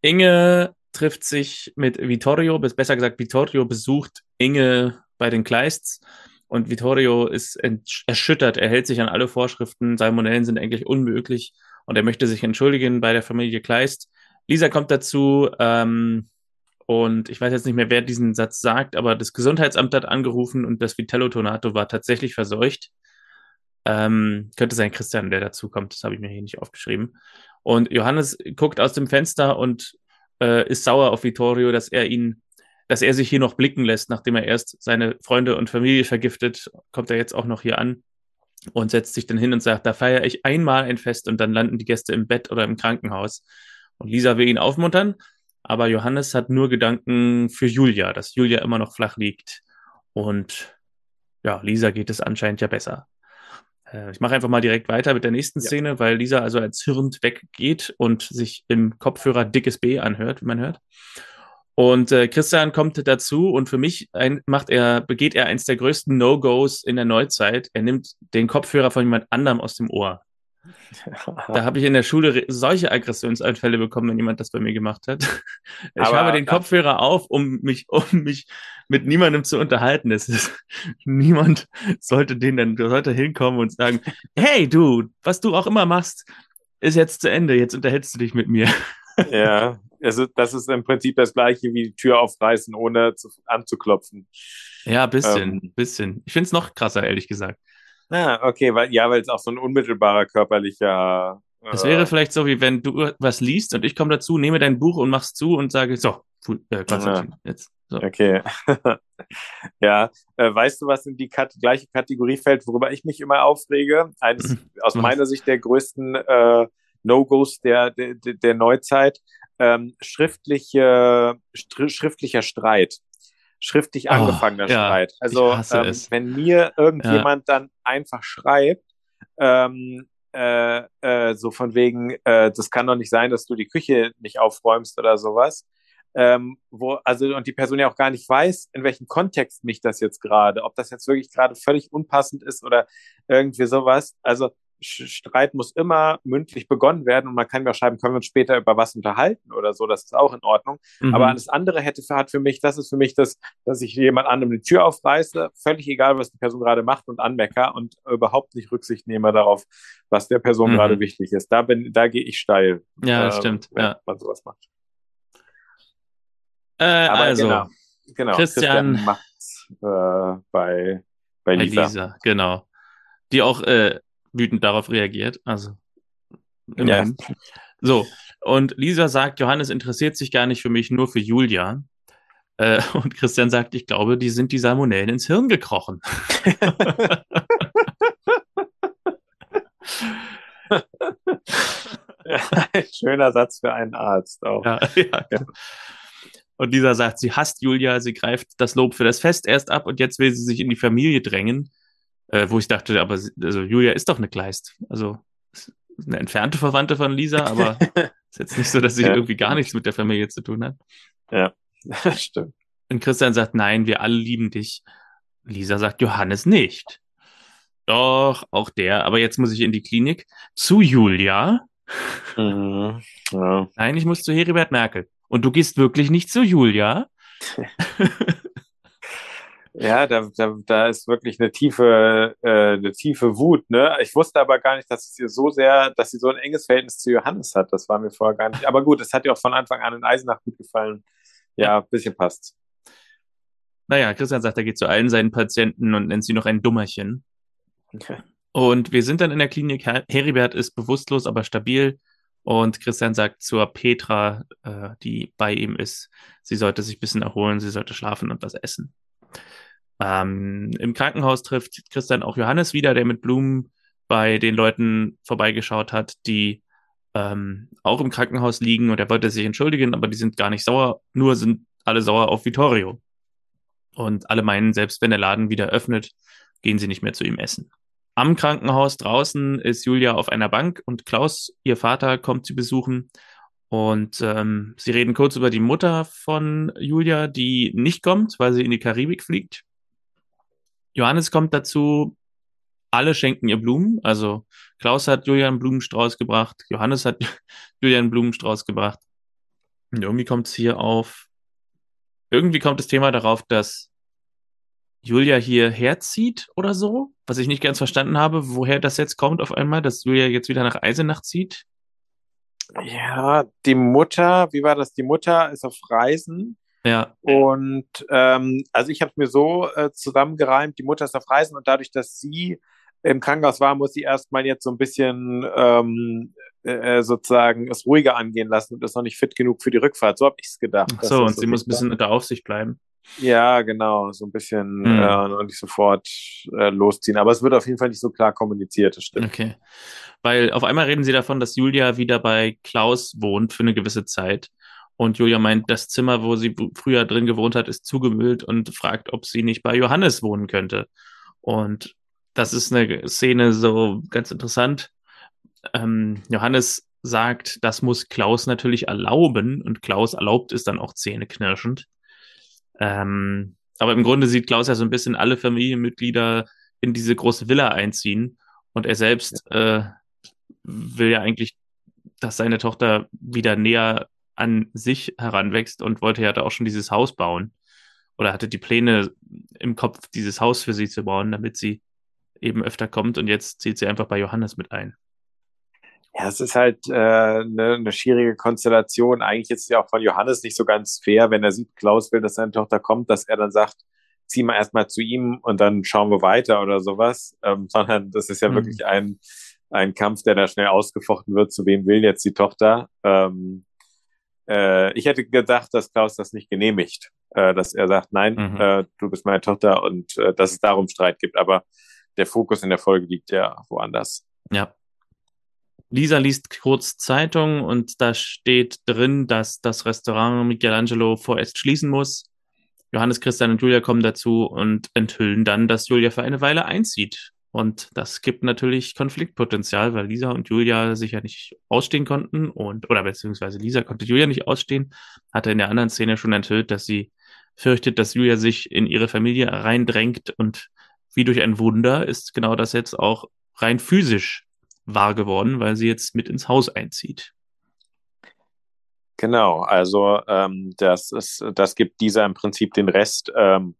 Inge trifft sich mit Vittorio, besser gesagt, Vittorio besucht Inge bei den Kleists und Vittorio ist erschüttert, er hält sich an alle Vorschriften, Salmonellen sind eigentlich unmöglich und er möchte sich entschuldigen bei der Familie Kleist. Lisa kommt dazu ähm, und ich weiß jetzt nicht mehr, wer diesen Satz sagt, aber das Gesundheitsamt hat angerufen und das Vitello Tonato war tatsächlich verseucht. Ähm, könnte sein Christian, der dazu kommt, das habe ich mir hier nicht aufgeschrieben. Und Johannes guckt aus dem Fenster und äh, ist sauer auf Vittorio, dass er ihn, dass er sich hier noch blicken lässt, nachdem er erst seine Freunde und Familie vergiftet, kommt er jetzt auch noch hier an und setzt sich dann hin und sagt, da feiere ich einmal ein Fest und dann landen die Gäste im Bett oder im Krankenhaus. Und Lisa will ihn aufmuntern, aber Johannes hat nur Gedanken für Julia, dass Julia immer noch flach liegt. Und ja, Lisa geht es anscheinend ja besser. Äh, ich mache einfach mal direkt weiter mit der nächsten ja. Szene, weil Lisa also als Hirnd weggeht und sich im Kopfhörer dickes B anhört, wie man hört. Und äh, Christian kommt dazu und für mich ein, macht er, begeht er eins der größten No-Gos in der Neuzeit. Er nimmt den Kopfhörer von jemand anderem aus dem Ohr. Da habe ich in der Schule solche Aggressionsanfälle bekommen, wenn jemand das bei mir gemacht hat. Ich Aber, habe den Kopfhörer auf, um mich, um mich mit niemandem zu unterhalten. Es ist, niemand sollte den dann, sollte hinkommen und sagen, hey du, was du auch immer machst, ist jetzt zu Ende. Jetzt unterhältst du dich mit mir. Ja, also das ist im Prinzip das gleiche wie die Tür aufreißen, ohne zu, anzuklopfen. Ja, bisschen, ähm, bisschen. Ich finde es noch krasser, ehrlich gesagt. Ah, okay, weil ja, weil es auch so ein unmittelbarer körperlicher. Es äh, wäre vielleicht so, wie wenn du was liest und ich komme dazu, nehme dein Buch und mach's zu und sage, so, äh, Konstantin, ja. jetzt. So. Okay. ja, äh, weißt du, was in die Kat gleiche Kategorie fällt, worüber ich mich immer aufrege? Eines aus meiner Sicht der größten äh, No-Gos der, der, der Neuzeit ähm, schriftliche, schriftlicher Streit. Schriftlich oh, angefangener ja, Streit. Also, ähm, wenn mir irgendjemand ja. dann einfach schreibt, ähm, äh, äh, so von wegen, äh, das kann doch nicht sein, dass du die Küche nicht aufräumst oder sowas. Ähm, wo, also, und die Person ja auch gar nicht weiß, in welchem Kontext mich das jetzt gerade, ob das jetzt wirklich gerade völlig unpassend ist oder irgendwie sowas. Also, Streit muss immer mündlich begonnen werden und man kann ja schreiben, können wir uns später über was unterhalten oder so, das ist auch in Ordnung. Mhm. Aber alles andere hätte hat für mich, das ist für mich das, dass ich jemand anderem die Tür aufreiße, völlig egal, was die Person gerade macht und anmecker und überhaupt nicht Rücksicht nehme darauf, was der Person mhm. gerade wichtig ist. Da bin, da gehe ich steil. Ja, äh, stimmt. Wenn ja. man sowas macht. Äh, Aber also, genau, genau. Christian, Christian macht äh, bei, bei Lisa. Lisa. Genau. Die auch äh, wütend darauf reagiert. Also immerhin. Ja. So, und Lisa sagt, Johannes interessiert sich gar nicht für mich, nur für Julia. Äh, und Christian sagt, ich glaube, die sind die Salmonellen ins Hirn gekrochen. ein schöner Satz für einen Arzt auch. Ja, ja, ja. Und Lisa sagt, sie hasst Julia, sie greift das Lob für das Fest erst ab und jetzt will sie sich in die Familie drängen. Äh, wo ich dachte, aber also Julia ist doch eine Kleist. Also eine entfernte Verwandte von Lisa, aber ist jetzt nicht so, dass sie ja. irgendwie gar nichts mit der Familie zu tun hat. Ja, stimmt. Und Christian sagt, nein, wir alle lieben dich. Lisa sagt, Johannes nicht. Doch, auch der. Aber jetzt muss ich in die Klinik zu Julia. Mhm, ja. Nein, ich muss zu Heribert Merkel. Und du gehst wirklich nicht zu Julia? ja, da, da, da ist wirklich eine tiefe, äh, eine tiefe Wut. Ne? Ich wusste aber gar nicht, dass es ihr so sehr, dass sie so ein enges Verhältnis zu Johannes hat. Das war mir vorher gar nicht. Aber gut, es hat ihr auch von Anfang an in Eisenach gut gefallen. Ja, ein bisschen passt. Naja, Christian sagt, er geht zu allen seinen Patienten und nennt sie noch ein Dummerchen. Okay. Und wir sind dann in der Klinik. Heribert ist bewusstlos, aber stabil. Und Christian sagt zur Petra, äh, die bei ihm ist, sie sollte sich ein bisschen erholen, sie sollte schlafen und was essen. Ähm, Im Krankenhaus trifft Christian auch Johannes wieder, der mit Blumen bei den Leuten vorbeigeschaut hat, die ähm, auch im Krankenhaus liegen und er wollte sich entschuldigen, aber die sind gar nicht sauer, nur sind alle sauer auf Vittorio. Und alle meinen, selbst wenn der Laden wieder öffnet, gehen sie nicht mehr zu ihm essen. Am Krankenhaus draußen ist Julia auf einer Bank und Klaus, ihr Vater, kommt sie besuchen. Und ähm, sie reden kurz über die Mutter von Julia, die nicht kommt, weil sie in die Karibik fliegt. Johannes kommt dazu, alle schenken ihr Blumen. Also Klaus hat Julian Blumenstrauß gebracht, Johannes hat Julian Blumenstrauß gebracht. Und irgendwie kommt es hier auf irgendwie kommt das Thema darauf, dass Julia hier herzieht oder so, was ich nicht ganz verstanden habe, woher das jetzt kommt auf einmal, dass Julia jetzt wieder nach Eisenach zieht. Ja, die Mutter, wie war das? Die Mutter ist auf Reisen. Ja. Und ähm, also ich habe es mir so äh, zusammengereimt, die Mutter ist auf Reisen und dadurch, dass sie im Krankenhaus war, muss sie erstmal jetzt so ein bisschen ähm, äh, sozusagen es ruhiger angehen lassen und ist noch nicht fit genug für die Rückfahrt. So habe ich es gedacht. Ach so, und so sie muss ein bisschen unter Aufsicht bleiben. Ja, genau, so ein bisschen hm. äh, und nicht sofort äh, losziehen. Aber es wird auf jeden Fall nicht so klar kommuniziert, das stimmt. Okay. Weil auf einmal reden sie davon, dass Julia wieder bei Klaus wohnt für eine gewisse Zeit. Und Julia meint, das Zimmer, wo sie früher drin gewohnt hat, ist zugemüllt und fragt, ob sie nicht bei Johannes wohnen könnte. Und das ist eine Szene so ganz interessant, ähm, Johannes sagt, das muss Klaus natürlich erlauben und Klaus erlaubt es dann auch zähneknirschend. Ähm, aber im Grunde sieht Klaus ja so ein bisschen alle Familienmitglieder in diese große Villa einziehen und er selbst äh, will ja eigentlich, dass seine Tochter wieder näher an sich heranwächst und wollte ja da auch schon dieses Haus bauen oder hatte die Pläne im Kopf, dieses Haus für sie zu bauen, damit sie eben öfter kommt und jetzt zieht sie einfach bei Johannes mit ein. Ja, es ist halt äh, eine, eine schwierige Konstellation. Eigentlich ist es ja auch von Johannes nicht so ganz fair, wenn er sieht, Klaus will, dass seine Tochter kommt, dass er dann sagt, zieh mal erstmal zu ihm und dann schauen wir weiter oder sowas. Ähm, sondern das ist ja mhm. wirklich ein, ein Kampf, der da schnell ausgefochten wird, zu wem will jetzt die Tochter. Ähm, äh, ich hätte gedacht, dass Klaus das nicht genehmigt, äh, dass er sagt, nein, mhm. äh, du bist meine Tochter und äh, dass es darum Streit gibt. Aber der Fokus in der Folge liegt ja woanders. Ja, Lisa liest kurz Zeitung und da steht drin, dass das Restaurant Michelangelo vorerst schließen muss. Johannes, Christian und Julia kommen dazu und enthüllen dann, dass Julia für eine Weile einzieht. Und das gibt natürlich Konfliktpotenzial, weil Lisa und Julia sich ja nicht ausstehen konnten und, oder beziehungsweise Lisa konnte Julia nicht ausstehen, hatte in der anderen Szene schon enthüllt, dass sie fürchtet, dass Julia sich in ihre Familie reindrängt und wie durch ein Wunder ist genau das jetzt auch rein physisch wahr geworden, weil sie jetzt mit ins Haus einzieht. Genau, also ähm, das, ist, das gibt dieser im Prinzip den Rest. Ähm,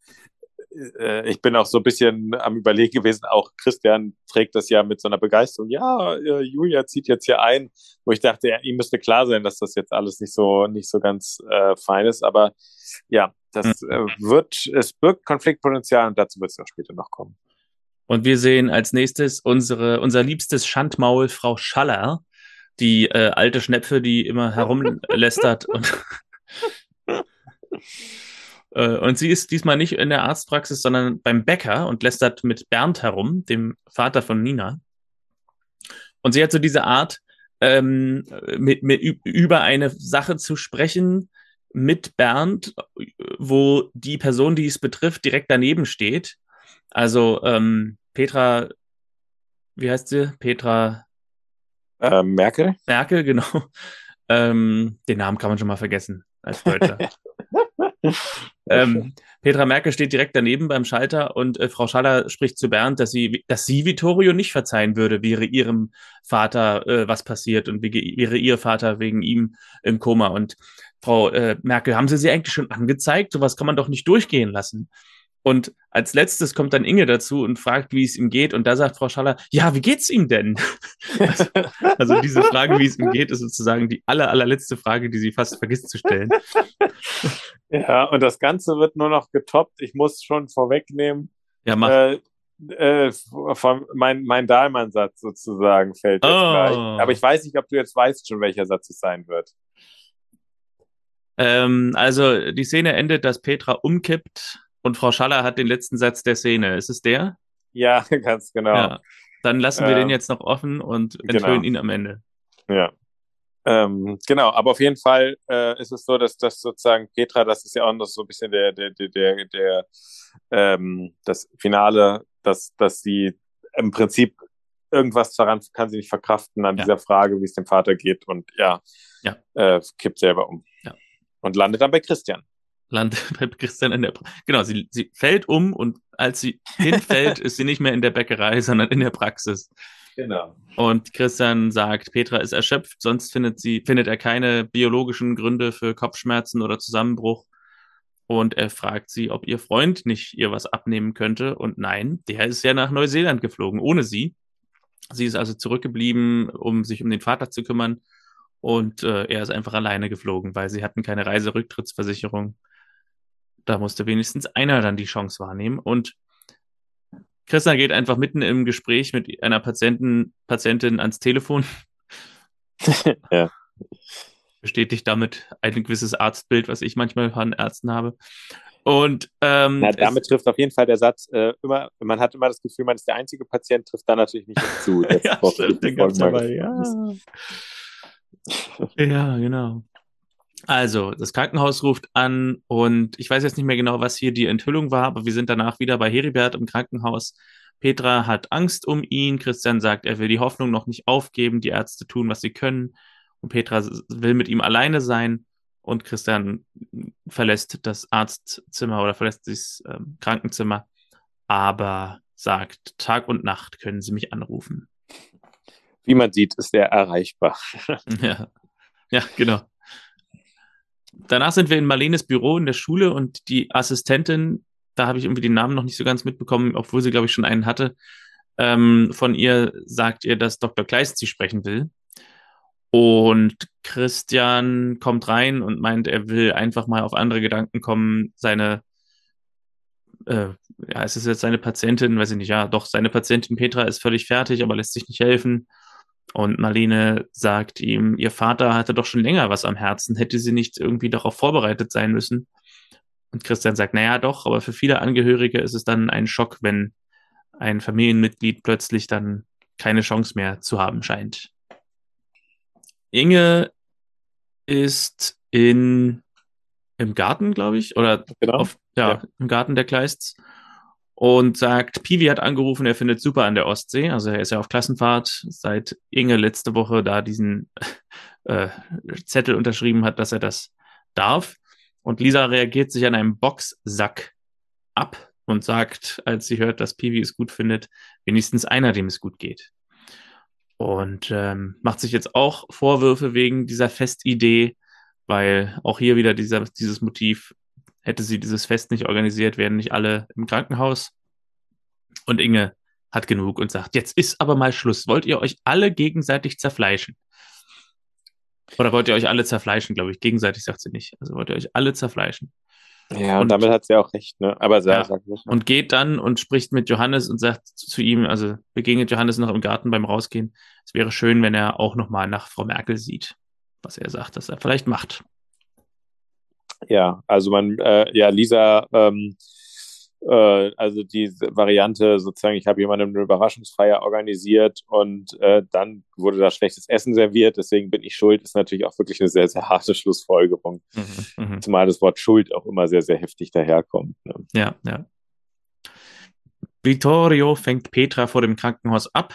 äh, ich bin auch so ein bisschen am Überlegen gewesen, auch Christian trägt das ja mit so einer Begeisterung. Ja, äh, Julia zieht jetzt hier ein, wo ich dachte, ja, ihm müsste klar sein, dass das jetzt alles nicht so nicht so ganz äh, fein ist. Aber ja, das mhm. wird, es birgt Konfliktpotenzial und dazu wird es auch später noch kommen. Und wir sehen als nächstes unsere, unser liebstes Schandmaul, Frau Schaller, die äh, alte Schnepfe, die immer herumlästert. und, und sie ist diesmal nicht in der Arztpraxis, sondern beim Bäcker und lästert mit Bernd herum, dem Vater von Nina. Und sie hat so diese Art, ähm, mit, mit, über eine Sache zu sprechen mit Bernd, wo die Person, die es betrifft, direkt daneben steht also ähm, Petra, wie heißt sie? Petra äh, Merkel? Merkel, genau. Ähm, den Namen kann man schon mal vergessen als Deutscher. ähm, Petra Merkel steht direkt daneben beim Schalter und äh, Frau Schaller spricht zu Bernd, dass sie, dass sie Vittorio nicht verzeihen würde, wäre ihrem Vater äh, was passiert und wäre ihr Vater wegen ihm im Koma. Und Frau äh, Merkel, haben Sie sie eigentlich schon angezeigt? Sowas kann man doch nicht durchgehen lassen. Und als letztes kommt dann Inge dazu und fragt, wie es ihm geht. Und da sagt Frau Schaller, ja, wie geht's ihm denn? also, also, diese Frage, wie es ihm geht, ist sozusagen die aller, allerletzte Frage, die sie fast vergisst zu stellen. Ja, und das Ganze wird nur noch getoppt. Ich muss schon vorwegnehmen. Ja, mach. Äh, äh, von mein, mein Dahlmann-Satz sozusagen fällt jetzt oh. gleich. Aber ich weiß nicht, ob du jetzt weißt schon, welcher Satz es sein wird. Ähm, also die Szene endet, dass Petra umkippt und Frau Schaller hat den letzten Satz der Szene. Ist es der? Ja, ganz genau. Ja. Dann lassen wir ähm, den jetzt noch offen und enthüllen genau. ihn am Ende. Ja. Ähm, genau, aber auf jeden Fall äh, ist es so, dass das sozusagen Petra, das ist ja auch noch so ein bisschen der, der, der, der, der ähm, das Finale, dass, dass sie im Prinzip irgendwas daran kann sie nicht verkraften an ja. dieser Frage, wie es dem Vater geht und ja, ja. Äh, kippt selber um. Ja. Und landet dann bei Christian landet bei Christian in der, genau, sie, sie fällt um und als sie hinfällt, ist sie nicht mehr in der Bäckerei, sondern in der Praxis. Genau. Und Christian sagt, Petra ist erschöpft, sonst findet sie, findet er keine biologischen Gründe für Kopfschmerzen oder Zusammenbruch. Und er fragt sie, ob ihr Freund nicht ihr was abnehmen könnte. Und nein, der ist ja nach Neuseeland geflogen, ohne sie. Sie ist also zurückgeblieben, um sich um den Vater zu kümmern. Und äh, er ist einfach alleine geflogen, weil sie hatten keine Reiserücktrittsversicherung da musste wenigstens einer dann die Chance wahrnehmen. Und Christian geht einfach mitten im Gespräch mit einer Patienten, Patientin ans Telefon. ja. Bestätigt damit ein gewisses Arztbild, was ich manchmal von Ärzten habe. Und ähm, Na, damit trifft auf jeden Fall der Satz, äh, immer, man hat immer das Gefühl, man ist der einzige Patient, trifft dann natürlich nicht zu. ja, stimmt, dabei, ja. ja, genau. Also, das Krankenhaus ruft an und ich weiß jetzt nicht mehr genau, was hier die Enthüllung war, aber wir sind danach wieder bei Heribert im Krankenhaus. Petra hat Angst um ihn. Christian sagt, er will die Hoffnung noch nicht aufgeben. Die Ärzte tun, was sie können. Und Petra will mit ihm alleine sein. Und Christian verlässt das Arztzimmer oder verlässt das ähm, Krankenzimmer, aber sagt, Tag und Nacht können Sie mich anrufen. Wie man sieht, ist er erreichbar. ja. ja, genau danach sind wir in Marlenes Büro in der Schule und die Assistentin, da habe ich irgendwie den Namen noch nicht so ganz mitbekommen, obwohl sie, glaube ich, schon einen hatte, ähm, von ihr sagt ihr, dass Dr. Kleist sie sprechen will. Und Christian kommt rein und meint, er will einfach mal auf andere Gedanken kommen, seine, äh, ja, es jetzt seine Patientin, weiß ich nicht, ja, doch, seine Patientin Petra ist völlig fertig, aber lässt sich nicht helfen. Und Marlene sagt ihm, ihr Vater hatte doch schon länger was am Herzen, hätte sie nicht irgendwie darauf vorbereitet sein müssen. Und Christian sagt, naja, doch, aber für viele Angehörige ist es dann ein Schock, wenn ein Familienmitglied plötzlich dann keine Chance mehr zu haben scheint. Inge ist in, im Garten, glaube ich, oder genau. auf, ja, ja, im Garten der Kleists und sagt, Piwi hat angerufen, er findet super an der Ostsee. Also er ist ja auf Klassenfahrt, seit Inge letzte Woche da diesen äh, Zettel unterschrieben hat, dass er das darf. Und Lisa reagiert sich an einem Boxsack ab und sagt, als sie hört, dass Piwi es gut findet, wenigstens einer, dem es gut geht. Und ähm, macht sich jetzt auch Vorwürfe wegen dieser Festidee, weil auch hier wieder dieser, dieses Motiv, hätte sie dieses Fest nicht organisiert, wären nicht alle im Krankenhaus. Und Inge hat genug und sagt, jetzt ist aber mal Schluss. Wollt ihr euch alle gegenseitig zerfleischen? Oder wollt ihr euch alle zerfleischen, glaube ich. Gegenseitig sagt sie nicht. Also wollt ihr euch alle zerfleischen. Ja, und, und damit hat sie auch recht, ne? Aber ja, sagt nicht. Und geht dann und spricht mit Johannes und sagt zu ihm, also begegnet Johannes noch im Garten beim Rausgehen. Es wäre schön, wenn er auch nochmal nach Frau Merkel sieht, was er sagt, dass er vielleicht macht. Ja, also man, äh, ja, Lisa, ähm, äh, also die Variante sozusagen, ich habe jemandem eine Überraschungsfeier organisiert und äh, dann wurde da schlechtes Essen serviert, deswegen bin ich schuld, ist natürlich auch wirklich eine sehr, sehr harte Schlussfolgerung. Mhm, mhm. Zumal das Wort Schuld auch immer sehr, sehr heftig daherkommt. Ne? Ja, ja. Vittorio fängt Petra vor dem Krankenhaus ab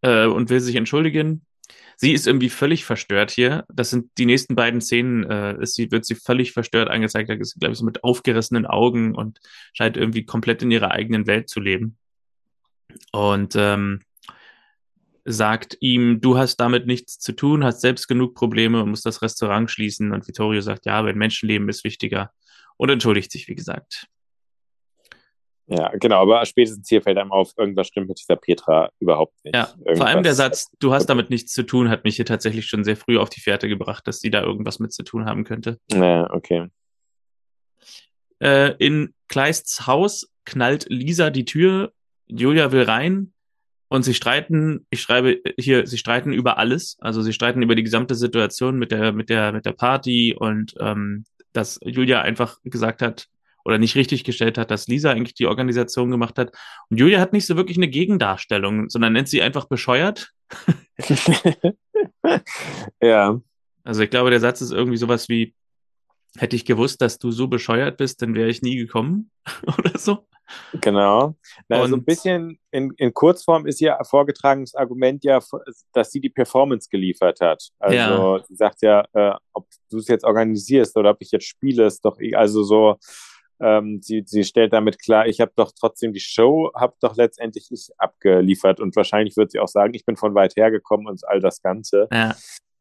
äh, und will sich entschuldigen. Sie ist irgendwie völlig verstört hier. Das sind die nächsten beiden Szenen. Äh, sie, wird sie völlig verstört angezeigt. Da ist, glaube ich, so mit aufgerissenen Augen und scheint irgendwie komplett in ihrer eigenen Welt zu leben. Und ähm, sagt ihm, du hast damit nichts zu tun, hast selbst genug Probleme und musst das Restaurant schließen. Und Vittorio sagt, ja, aber ein Menschenleben ist wichtiger und entschuldigt sich, wie gesagt. Ja, genau, aber spätestens hier fällt einem auf, irgendwas stimmt mit dieser Petra überhaupt nicht. Ja, irgendwas vor allem der Satz, du hast damit nichts zu tun, hat mich hier tatsächlich schon sehr früh auf die Fährte gebracht, dass sie da irgendwas mit zu tun haben könnte. Ja, okay. Äh, in Kleists Haus knallt Lisa die Tür, Julia will rein und sie streiten, ich schreibe hier, sie streiten über alles, also sie streiten über die gesamte Situation mit der, mit der, mit der Party und ähm, dass Julia einfach gesagt hat, oder nicht richtig gestellt hat, dass Lisa eigentlich die Organisation gemacht hat. Und Julia hat nicht so wirklich eine Gegendarstellung, sondern nennt sie einfach bescheuert. ja. Also ich glaube, der Satz ist irgendwie sowas wie, hätte ich gewusst, dass du so bescheuert bist, dann wäre ich nie gekommen oder so. Genau. Na, also ein bisschen in, in Kurzform ist ihr vorgetragenes Argument ja, dass sie die Performance geliefert hat. Also ja. sie sagt ja, äh, ob du es jetzt organisierst oder ob ich jetzt spiele, ist doch, also so, ähm, sie, sie stellt damit klar, ich habe doch trotzdem die Show, habe doch letztendlich ich abgeliefert und wahrscheinlich wird sie auch sagen, ich bin von weit her gekommen und all das Ganze. Ja.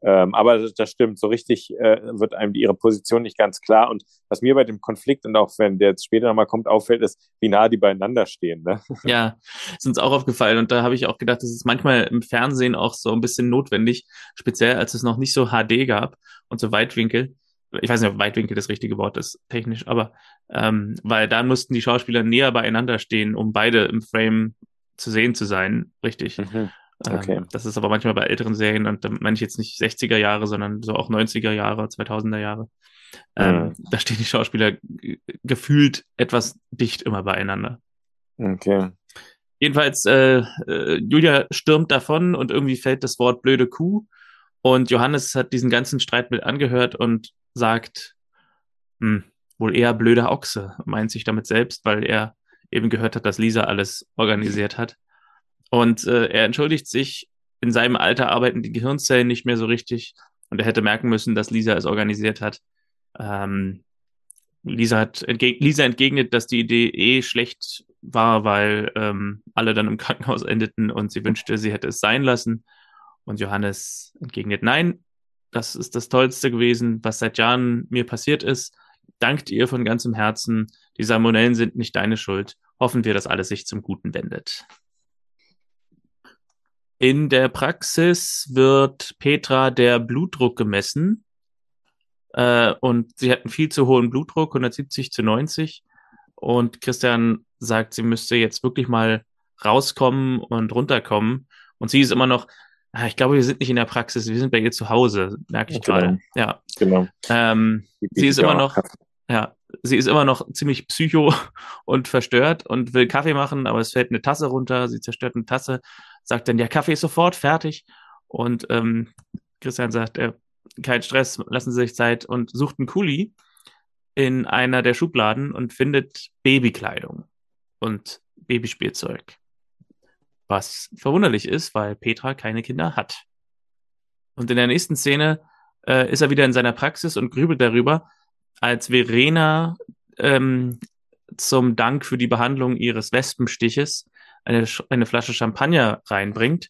Ähm, aber das, das, stimmt, so richtig äh, wird einem ihre Position nicht ganz klar. Und was mir bei dem Konflikt und auch wenn der jetzt später nochmal kommt, auffällt, ist, wie nah die beieinander stehen. Ne? Ja, ist uns auch aufgefallen. Und da habe ich auch gedacht, das ist manchmal im Fernsehen auch so ein bisschen notwendig, speziell als es noch nicht so HD gab und so Weitwinkel ich weiß nicht, ob Weitwinkel das richtige Wort ist, technisch, aber ähm, weil da mussten die Schauspieler näher beieinander stehen, um beide im Frame zu sehen zu sein, richtig. Mhm. Ähm, okay. Ähm, das ist aber manchmal bei älteren Serien, und da meine ich jetzt nicht 60er Jahre, sondern so auch 90er Jahre, 2000er Jahre. Ähm, mhm. Da stehen die Schauspieler gefühlt etwas dicht immer beieinander. Okay. Jedenfalls, äh, äh, Julia stürmt davon und irgendwie fällt das Wort blöde Kuh. Und Johannes hat diesen ganzen Streit mit angehört und sagt, hm, wohl eher blöder Ochse, meint sich damit selbst, weil er eben gehört hat, dass Lisa alles organisiert hat. Und äh, er entschuldigt sich, in seinem Alter arbeiten die Gehirnzellen nicht mehr so richtig und er hätte merken müssen, dass Lisa es organisiert hat. Ähm, Lisa hat entgeg Lisa entgegnet, dass die Idee eh schlecht war, weil ähm, alle dann im Krankenhaus endeten und sie wünschte, sie hätte es sein lassen. Und Johannes entgegnet, nein, das ist das Tollste gewesen, was seit Jahren mir passiert ist. Dankt ihr von ganzem Herzen. Die Salmonellen sind nicht deine Schuld. Hoffen wir, dass alles sich zum Guten wendet. In der Praxis wird Petra der Blutdruck gemessen. Äh, und sie hat einen viel zu hohen Blutdruck, 170 zu 90. Und Christian sagt, sie müsste jetzt wirklich mal rauskommen und runterkommen. Und sie ist immer noch, ich glaube, wir sind nicht in der Praxis, wir sind bei ihr zu Hause, merke ich genau. gerade. Ja. Genau. Ähm, sie ist immer noch, ja, sie ist immer noch ziemlich psycho und verstört und will Kaffee machen, aber es fällt eine Tasse runter, sie zerstört eine Tasse, sagt dann, ja, Kaffee ist sofort fertig. Und ähm, Christian sagt, äh, kein Stress, lassen Sie sich Zeit und sucht einen Kuli in einer der Schubladen und findet Babykleidung und Babyspielzeug. Was verwunderlich ist, weil Petra keine Kinder hat. Und in der nächsten Szene äh, ist er wieder in seiner Praxis und grübelt darüber, als Verena ähm, zum Dank für die Behandlung ihres Wespenstiches eine, eine Flasche Champagner reinbringt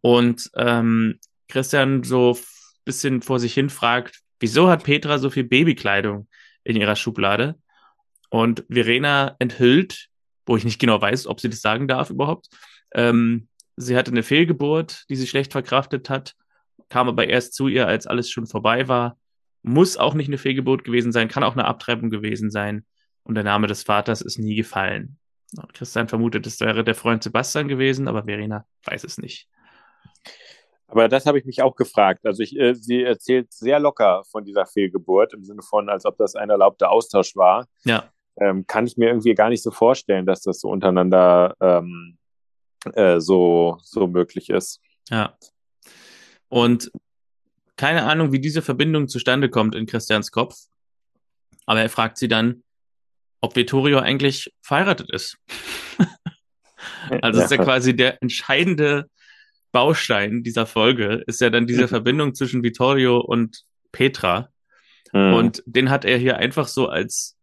und ähm, Christian so ein bisschen vor sich hin fragt, wieso hat Petra so viel Babykleidung in ihrer Schublade? Und Verena enthüllt, wo ich nicht genau weiß, ob sie das sagen darf überhaupt, ähm, sie hatte eine Fehlgeburt, die sie schlecht verkraftet hat, kam aber erst zu ihr, als alles schon vorbei war. Muss auch nicht eine Fehlgeburt gewesen sein, kann auch eine Abtreibung gewesen sein. Und der Name des Vaters ist nie gefallen. Christian vermutet, es wäre der Freund Sebastian gewesen, aber Verena weiß es nicht. Aber das habe ich mich auch gefragt. Also ich, äh, sie erzählt sehr locker von dieser Fehlgeburt, im Sinne von, als ob das ein erlaubter Austausch war. Ja. Ähm, kann ich mir irgendwie gar nicht so vorstellen, dass das so untereinander ähm, äh, so, so möglich ist. Ja. Und keine Ahnung, wie diese Verbindung zustande kommt in Christians Kopf. Aber er fragt sie dann, ob Vittorio eigentlich verheiratet ist. Also ja. ist ja quasi der entscheidende Baustein dieser Folge, ist ja dann diese mhm. Verbindung zwischen Vittorio und Petra. Mhm. Und den hat er hier einfach so als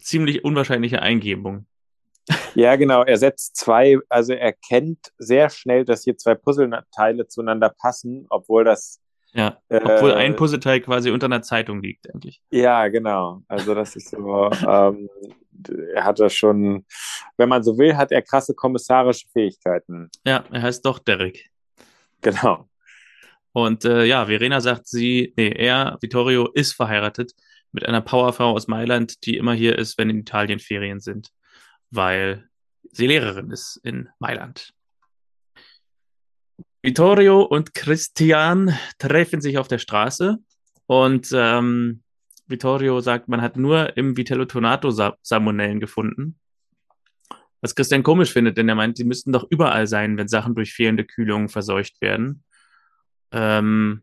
ziemlich unwahrscheinliche Eingebung. Ja, genau. Er setzt zwei, also er kennt sehr schnell, dass hier zwei Puzzleteile zueinander passen, obwohl das. Ja, obwohl äh, ein Puzzleteil quasi unter einer Zeitung liegt, eigentlich. Ja, genau. Also das ist so, ähm, er hat das schon, wenn man so will, hat er krasse kommissarische Fähigkeiten. Ja, er heißt doch Derek. Genau. Und äh, ja, Verena sagt sie, nee, er, Vittorio, ist verheiratet mit einer Powerfrau aus Mailand, die immer hier ist, wenn in Italien Ferien sind, weil sie Lehrerin ist in Mailand. Vittorio und Christian treffen sich auf der Straße und ähm, Vittorio sagt, man hat nur im Vitello Tonato Salmonellen gefunden. Was Christian komisch findet, denn er meint, sie müssten doch überall sein, wenn Sachen durch fehlende Kühlung verseucht werden. Ähm,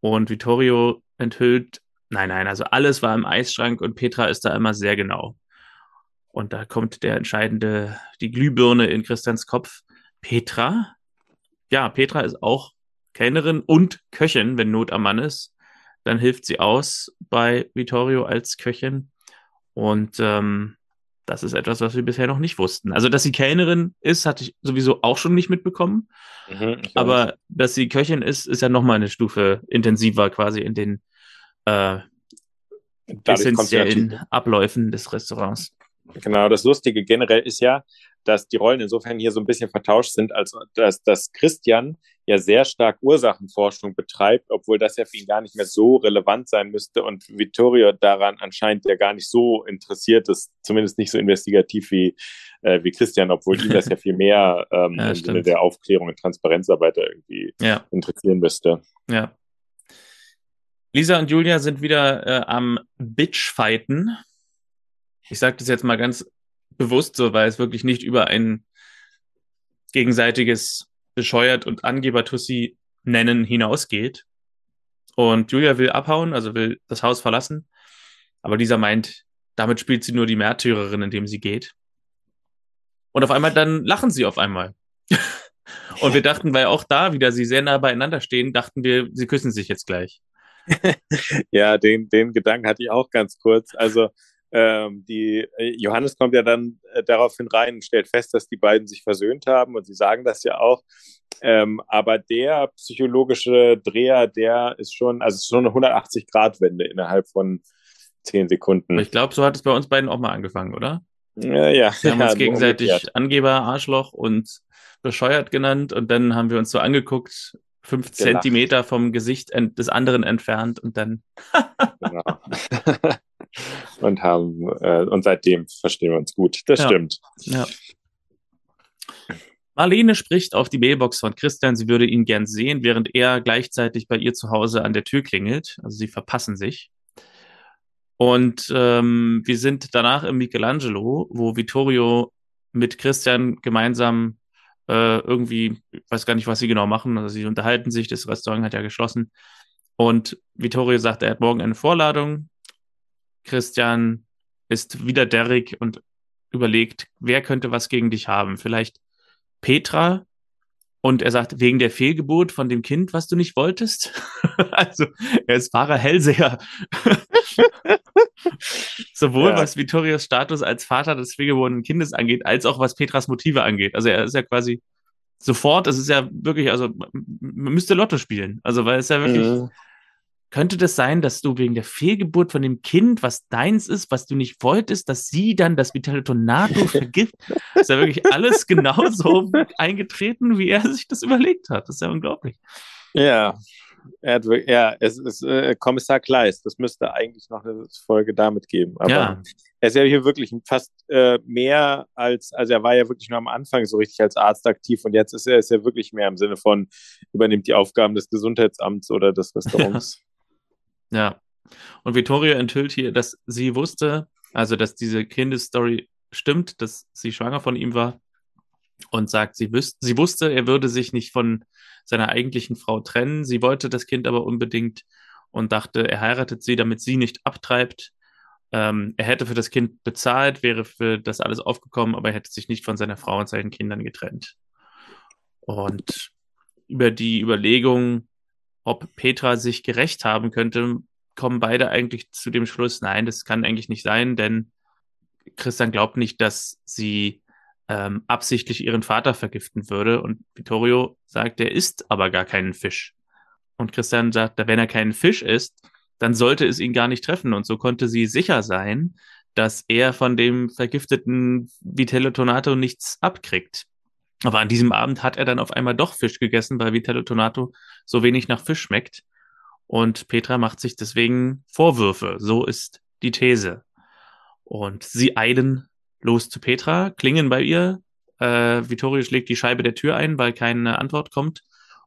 und Vittorio enthüllt, nein, nein, also alles war im Eisschrank und Petra ist da immer sehr genau. Und da kommt der entscheidende, die Glühbirne in Christians Kopf. Petra? Ja, Petra ist auch Kellnerin und Köchin, wenn Not am Mann ist. Dann hilft sie aus bei Vittorio als Köchin. Und ähm, das ist etwas, was wir bisher noch nicht wussten. Also, dass sie Kellnerin ist, hatte ich sowieso auch schon nicht mitbekommen. Mhm, aber dass sie Köchin ist, ist ja nochmal eine Stufe intensiver quasi in den äh, essentiellen Abläufen des Restaurants. Genau, das Lustige generell ist ja, dass die Rollen insofern hier so ein bisschen vertauscht sind, als dass, dass Christian ja sehr stark Ursachenforschung betreibt, obwohl das ja für ihn gar nicht mehr so relevant sein müsste und Vittorio daran anscheinend ja gar nicht so interessiert ist, zumindest nicht so investigativ wie, äh, wie Christian, obwohl ihn das ja viel mehr ähm, ja, im Sinne der Aufklärung und Transparenzarbeit irgendwie ja. interessieren müsste. Ja. Lisa und Julia sind wieder äh, am Bitchfighten. Ich sage das jetzt mal ganz bewusst so, weil es wirklich nicht über ein gegenseitiges bescheuert und Angeber-Tussi nennen hinausgeht. Und Julia will abhauen, also will das Haus verlassen. Aber dieser meint, damit spielt sie nur die Märtyrerin, indem sie geht. Und auf einmal dann lachen sie auf einmal. und wir dachten, weil auch da wieder sie sehr nah beieinander stehen, dachten wir, sie küssen sich jetzt gleich. ja, den, den Gedanken hatte ich auch ganz kurz. Also ähm, die äh, Johannes kommt ja dann äh, daraufhin rein und stellt fest, dass die beiden sich versöhnt haben und sie sagen das ja auch. Ähm, aber der psychologische Dreher, der ist schon, also ist schon eine 180-Grad-Wende innerhalb von zehn Sekunden. Ich glaube, so hat es bei uns beiden auch mal angefangen, oder? Ja, ja. Wir haben ja, uns gegenseitig umgekehrt. Angeber, Arschloch und bescheuert genannt und dann haben wir uns so angeguckt, fünf Gelacht. Zentimeter vom Gesicht des anderen entfernt und dann. genau. und haben äh, und seitdem verstehen wir uns gut. Das ja. stimmt. Ja. Marlene spricht auf die Mailbox von Christian, sie würde ihn gern sehen, während er gleichzeitig bei ihr zu Hause an der Tür klingelt. Also sie verpassen sich. Und ähm, wir sind danach im Michelangelo, wo Vittorio mit Christian gemeinsam äh, irgendwie, ich weiß gar nicht, was sie genau machen, also sie unterhalten sich, das Restaurant hat ja geschlossen. Und Vittorio sagt, er hat morgen eine Vorladung. Christian ist wieder Derek und überlegt, wer könnte was gegen dich haben? Vielleicht Petra. Und er sagt, wegen der Fehlgeburt von dem Kind, was du nicht wolltest. also, er ist wahrer Hellseher. Sowohl ja. was Vittorios Status als Vater des fehlgeborenen Kindes angeht, als auch was Petras Motive angeht. Also, er ist ja quasi sofort, es ist ja wirklich, also, man müsste Lotto spielen. Also, weil es ja wirklich, mhm. Könnte das sein, dass du wegen der Fehlgeburt von dem Kind, was deins ist, was du nicht wolltest, dass sie dann das Vitalitonato vergift? ist ja wirklich alles genauso eingetreten, wie er sich das überlegt hat. Das ist ja unglaublich. Ja, er hat, ja, es ist äh, Kommissar Kleist. Das müsste eigentlich noch eine Folge damit geben. Aber ja. er ist ja hier wirklich fast äh, mehr als, also er war ja wirklich nur am Anfang so richtig als Arzt aktiv und jetzt ist er ist ja wirklich mehr im Sinne von übernimmt die Aufgaben des Gesundheitsamts oder des Restaurants. Ja. Und Vittorio enthüllt hier, dass sie wusste, also dass diese Kindesstory stimmt, dass sie schwanger von ihm war und sagt, sie, wüs sie wusste, er würde sich nicht von seiner eigentlichen Frau trennen. Sie wollte das Kind aber unbedingt und dachte, er heiratet sie, damit sie nicht abtreibt. Ähm, er hätte für das Kind bezahlt, wäre für das alles aufgekommen, aber er hätte sich nicht von seiner Frau und seinen Kindern getrennt. Und über die Überlegung, ob Petra sich gerecht haben könnte, kommen beide eigentlich zu dem Schluss, nein, das kann eigentlich nicht sein, denn Christian glaubt nicht, dass sie ähm, absichtlich ihren Vater vergiften würde. Und Vittorio sagt, er isst aber gar keinen Fisch. Und Christian sagt, wenn er keinen Fisch isst, dann sollte es ihn gar nicht treffen. Und so konnte sie sicher sein, dass er von dem vergifteten Vitello Tonato nichts abkriegt. Aber an diesem Abend hat er dann auf einmal doch Fisch gegessen, weil Vitello Tonato so wenig nach Fisch schmeckt. Und Petra macht sich deswegen Vorwürfe. So ist die These. Und sie eilen los zu Petra, klingen bei ihr. Äh, Vittorio schlägt die Scheibe der Tür ein, weil keine Antwort kommt.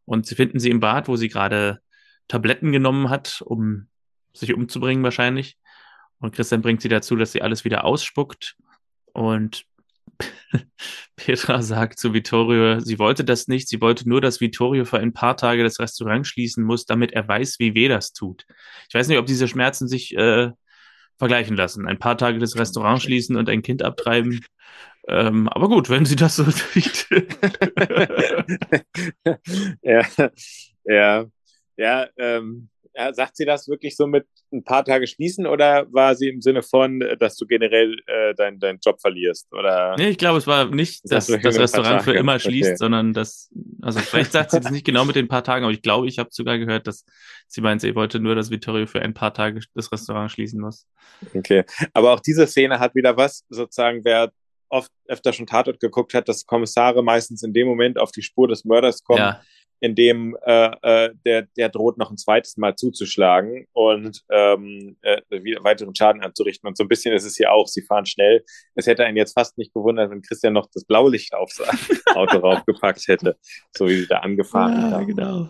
Und sie finden sie im Bad, wo sie gerade Tabletten genommen hat, um sich umzubringen wahrscheinlich. Und Christian bringt sie dazu, dass sie alles wieder ausspuckt. Und Petra sagt zu Vittorio, sie wollte das nicht, sie wollte nur, dass Vittorio für ein paar Tage das Restaurant schließen muss, damit er weiß, wie weh das tut. Ich weiß nicht, ob diese Schmerzen sich äh, vergleichen lassen. Ein paar Tage das Restaurant schließen und ein Kind abtreiben. Ähm, aber gut, wenn sie das so sieht. ja, ja, ja, ähm, sagt sie das wirklich so mit ein paar Tage schließen oder war sie im Sinne von, dass du generell äh, deinen dein Job verlierst? Oder? Nee, ich glaube, es war nicht, dass das, das Restaurant für immer schließt, okay. sondern dass, also vielleicht sagt sie das nicht genau mit den paar Tagen, aber ich glaube, ich habe sogar gehört, dass sie meint, sie wollte nur, dass Vittorio für ein paar Tage das Restaurant schließen muss. Okay, aber auch diese Szene hat wieder was, sozusagen, wer oft öfter schon Tatort geguckt hat, dass Kommissare meistens in dem Moment auf die Spur des Mörders kommen. Ja in dem äh, äh, der, der droht noch ein zweites Mal zuzuschlagen und ähm, äh, wieder weiteren Schaden anzurichten. Und so ein bisschen ist es hier auch, sie fahren schnell. Es hätte einen jetzt fast nicht gewundert, wenn Christian noch das Blaulicht aufs Auto raufgepackt hätte, so wie sie da angefahren ja, genau.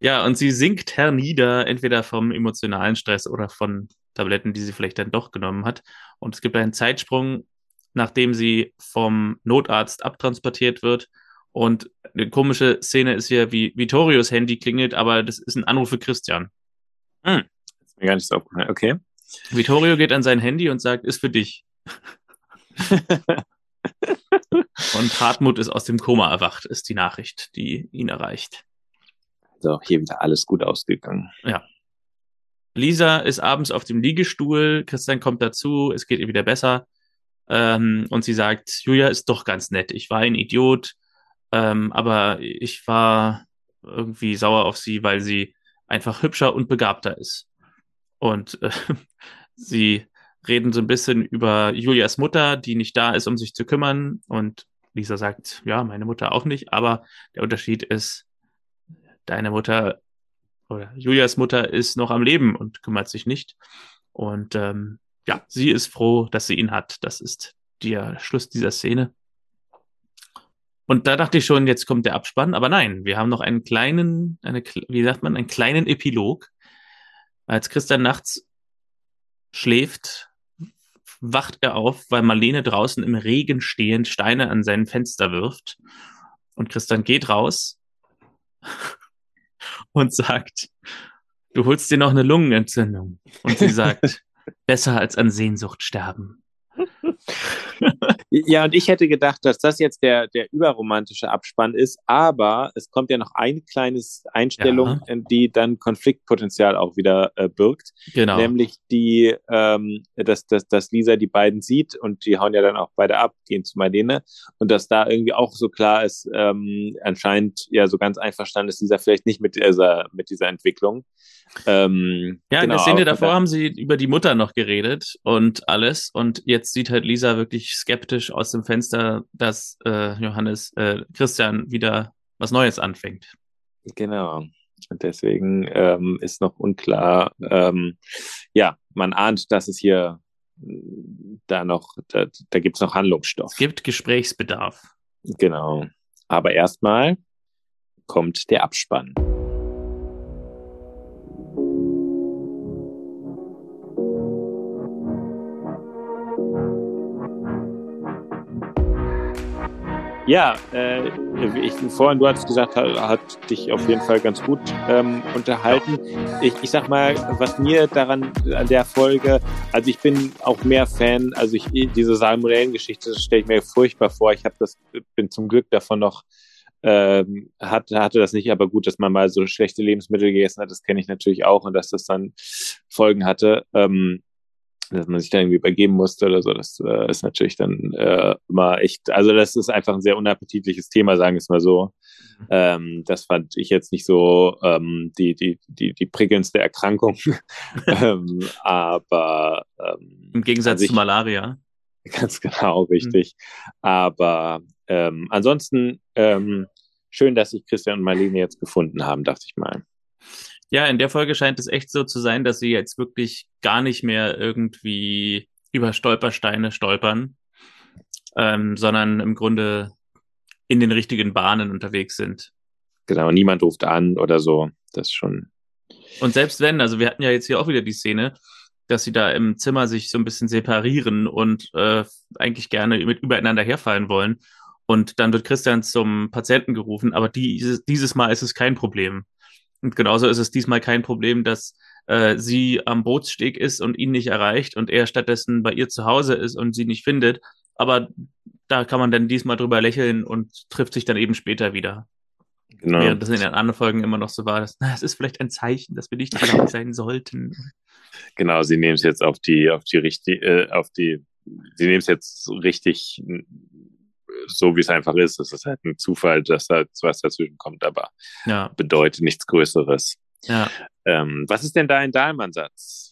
Ja, und sie sinkt hernieder, entweder vom emotionalen Stress oder von Tabletten, die sie vielleicht dann doch genommen hat. Und es gibt einen Zeitsprung, nachdem sie vom Notarzt abtransportiert wird und eine komische Szene ist hier, wie Vittorios Handy klingelt, aber das ist ein Anruf für Christian. Hm. Das ist mir gar nicht so aufgefallen. Okay. Vittorio geht an sein Handy und sagt, ist für dich. und Hartmut ist aus dem Koma erwacht, ist die Nachricht, die ihn erreicht. Also hier wieder alles gut ausgegangen. Ja. Lisa ist abends auf dem Liegestuhl, Christian kommt dazu, es geht ihr wieder besser. Ähm, und sie sagt, Julia ist doch ganz nett. Ich war ein Idiot. Ähm, aber ich war irgendwie sauer auf sie, weil sie einfach hübscher und begabter ist. Und äh, sie reden so ein bisschen über Julias Mutter, die nicht da ist, um sich zu kümmern. Und Lisa sagt, ja, meine Mutter auch nicht, aber der Unterschied ist, deine Mutter oder Julias Mutter ist noch am Leben und kümmert sich nicht. Und ähm, ja, sie ist froh, dass sie ihn hat. Das ist der Schluss dieser Szene. Und da dachte ich schon, jetzt kommt der Abspann, aber nein, wir haben noch einen kleinen, eine, wie sagt man, einen kleinen Epilog. Als Christian nachts schläft, wacht er auf, weil Marlene draußen im Regen stehend Steine an sein Fenster wirft. Und Christian geht raus und sagt, du holst dir noch eine Lungenentzündung. Und sie sagt, besser als an Sehnsucht sterben. ja, und ich hätte gedacht, dass das jetzt der, der überromantische Abspann ist, aber es kommt ja noch eine kleine Einstellung, ja. die dann Konfliktpotenzial auch wieder äh, birgt. Genau. Nämlich die, ähm, dass, dass, dass Lisa die beiden sieht und die hauen ja dann auch beide ab, gehen zu Marlene. Und dass da irgendwie auch so klar ist, ähm, anscheinend ja so ganz einverstanden ist Lisa vielleicht nicht mit dieser, mit dieser Entwicklung. Ähm, ja, genau, in der Szene davor haben sie über die Mutter noch geredet und alles. Und jetzt sieht halt Lisa wirklich skeptisch aus dem Fenster, dass äh, Johannes äh, Christian wieder was Neues anfängt. Genau. Und deswegen ähm, ist noch unklar, ähm, ja, man ahnt, dass es hier da noch, da, da gibt es noch Handlungsstoff. Es gibt Gesprächsbedarf. Genau. Aber erstmal kommt der Abspann. Ja, äh, ich, vorhin, du hast gesagt, hat, hat dich auf jeden Fall ganz gut ähm, unterhalten. Ich, ich sag mal, was mir daran an der Folge, also ich bin auch mehr Fan, also ich diese Salmonellen-Geschichte stelle ich mir furchtbar vor. Ich habe das, bin zum Glück davon noch ähm, hat, hatte das nicht, aber gut, dass man mal so schlechte Lebensmittel gegessen hat, das kenne ich natürlich auch und dass das dann Folgen hatte. Ähm, dass man sich da irgendwie übergeben musste oder so, das äh, ist natürlich dann äh, immer echt, also das ist einfach ein sehr unappetitliches Thema, sagen wir es mal so. Mhm. Ähm, das fand ich jetzt nicht so ähm, die, die, die, die prickelndste Erkrankung. ähm, aber ähm, im Gegensatz sich, zu Malaria. Ganz genau, richtig. Mhm. Aber ähm, ansonsten ähm, schön, dass sich Christian und Marlene jetzt gefunden haben, dachte ich mal. Ja, in der Folge scheint es echt so zu sein, dass sie jetzt wirklich gar nicht mehr irgendwie über Stolpersteine stolpern, ähm, sondern im Grunde in den richtigen Bahnen unterwegs sind. Genau, niemand ruft an oder so. Das schon. Und selbst wenn, also wir hatten ja jetzt hier auch wieder die Szene, dass sie da im Zimmer sich so ein bisschen separieren und äh, eigentlich gerne mit übereinander herfallen wollen. Und dann wird Christian zum Patienten gerufen, aber dieses, dieses Mal ist es kein Problem. Und genauso ist es diesmal kein Problem, dass äh, sie am Bootssteg ist und ihn nicht erreicht und er stattdessen bei ihr zu Hause ist und sie nicht findet. Aber da kann man dann diesmal drüber lächeln und trifft sich dann eben später wieder. Genau. Während das in den anderen Folgen immer noch so war, dass, na, es ist vielleicht ein Zeichen, dass wir nicht allein sein sollten. Genau, sie nehmen es jetzt auf die, auf die richtig, äh, auf die, sie nehmen es jetzt richtig so wie es einfach ist. Es ist halt ein Zufall, dass da was dazwischen kommt, aber ja. bedeutet nichts Größeres. Ja. Ähm, was ist denn da ein Dahlmann-Satz?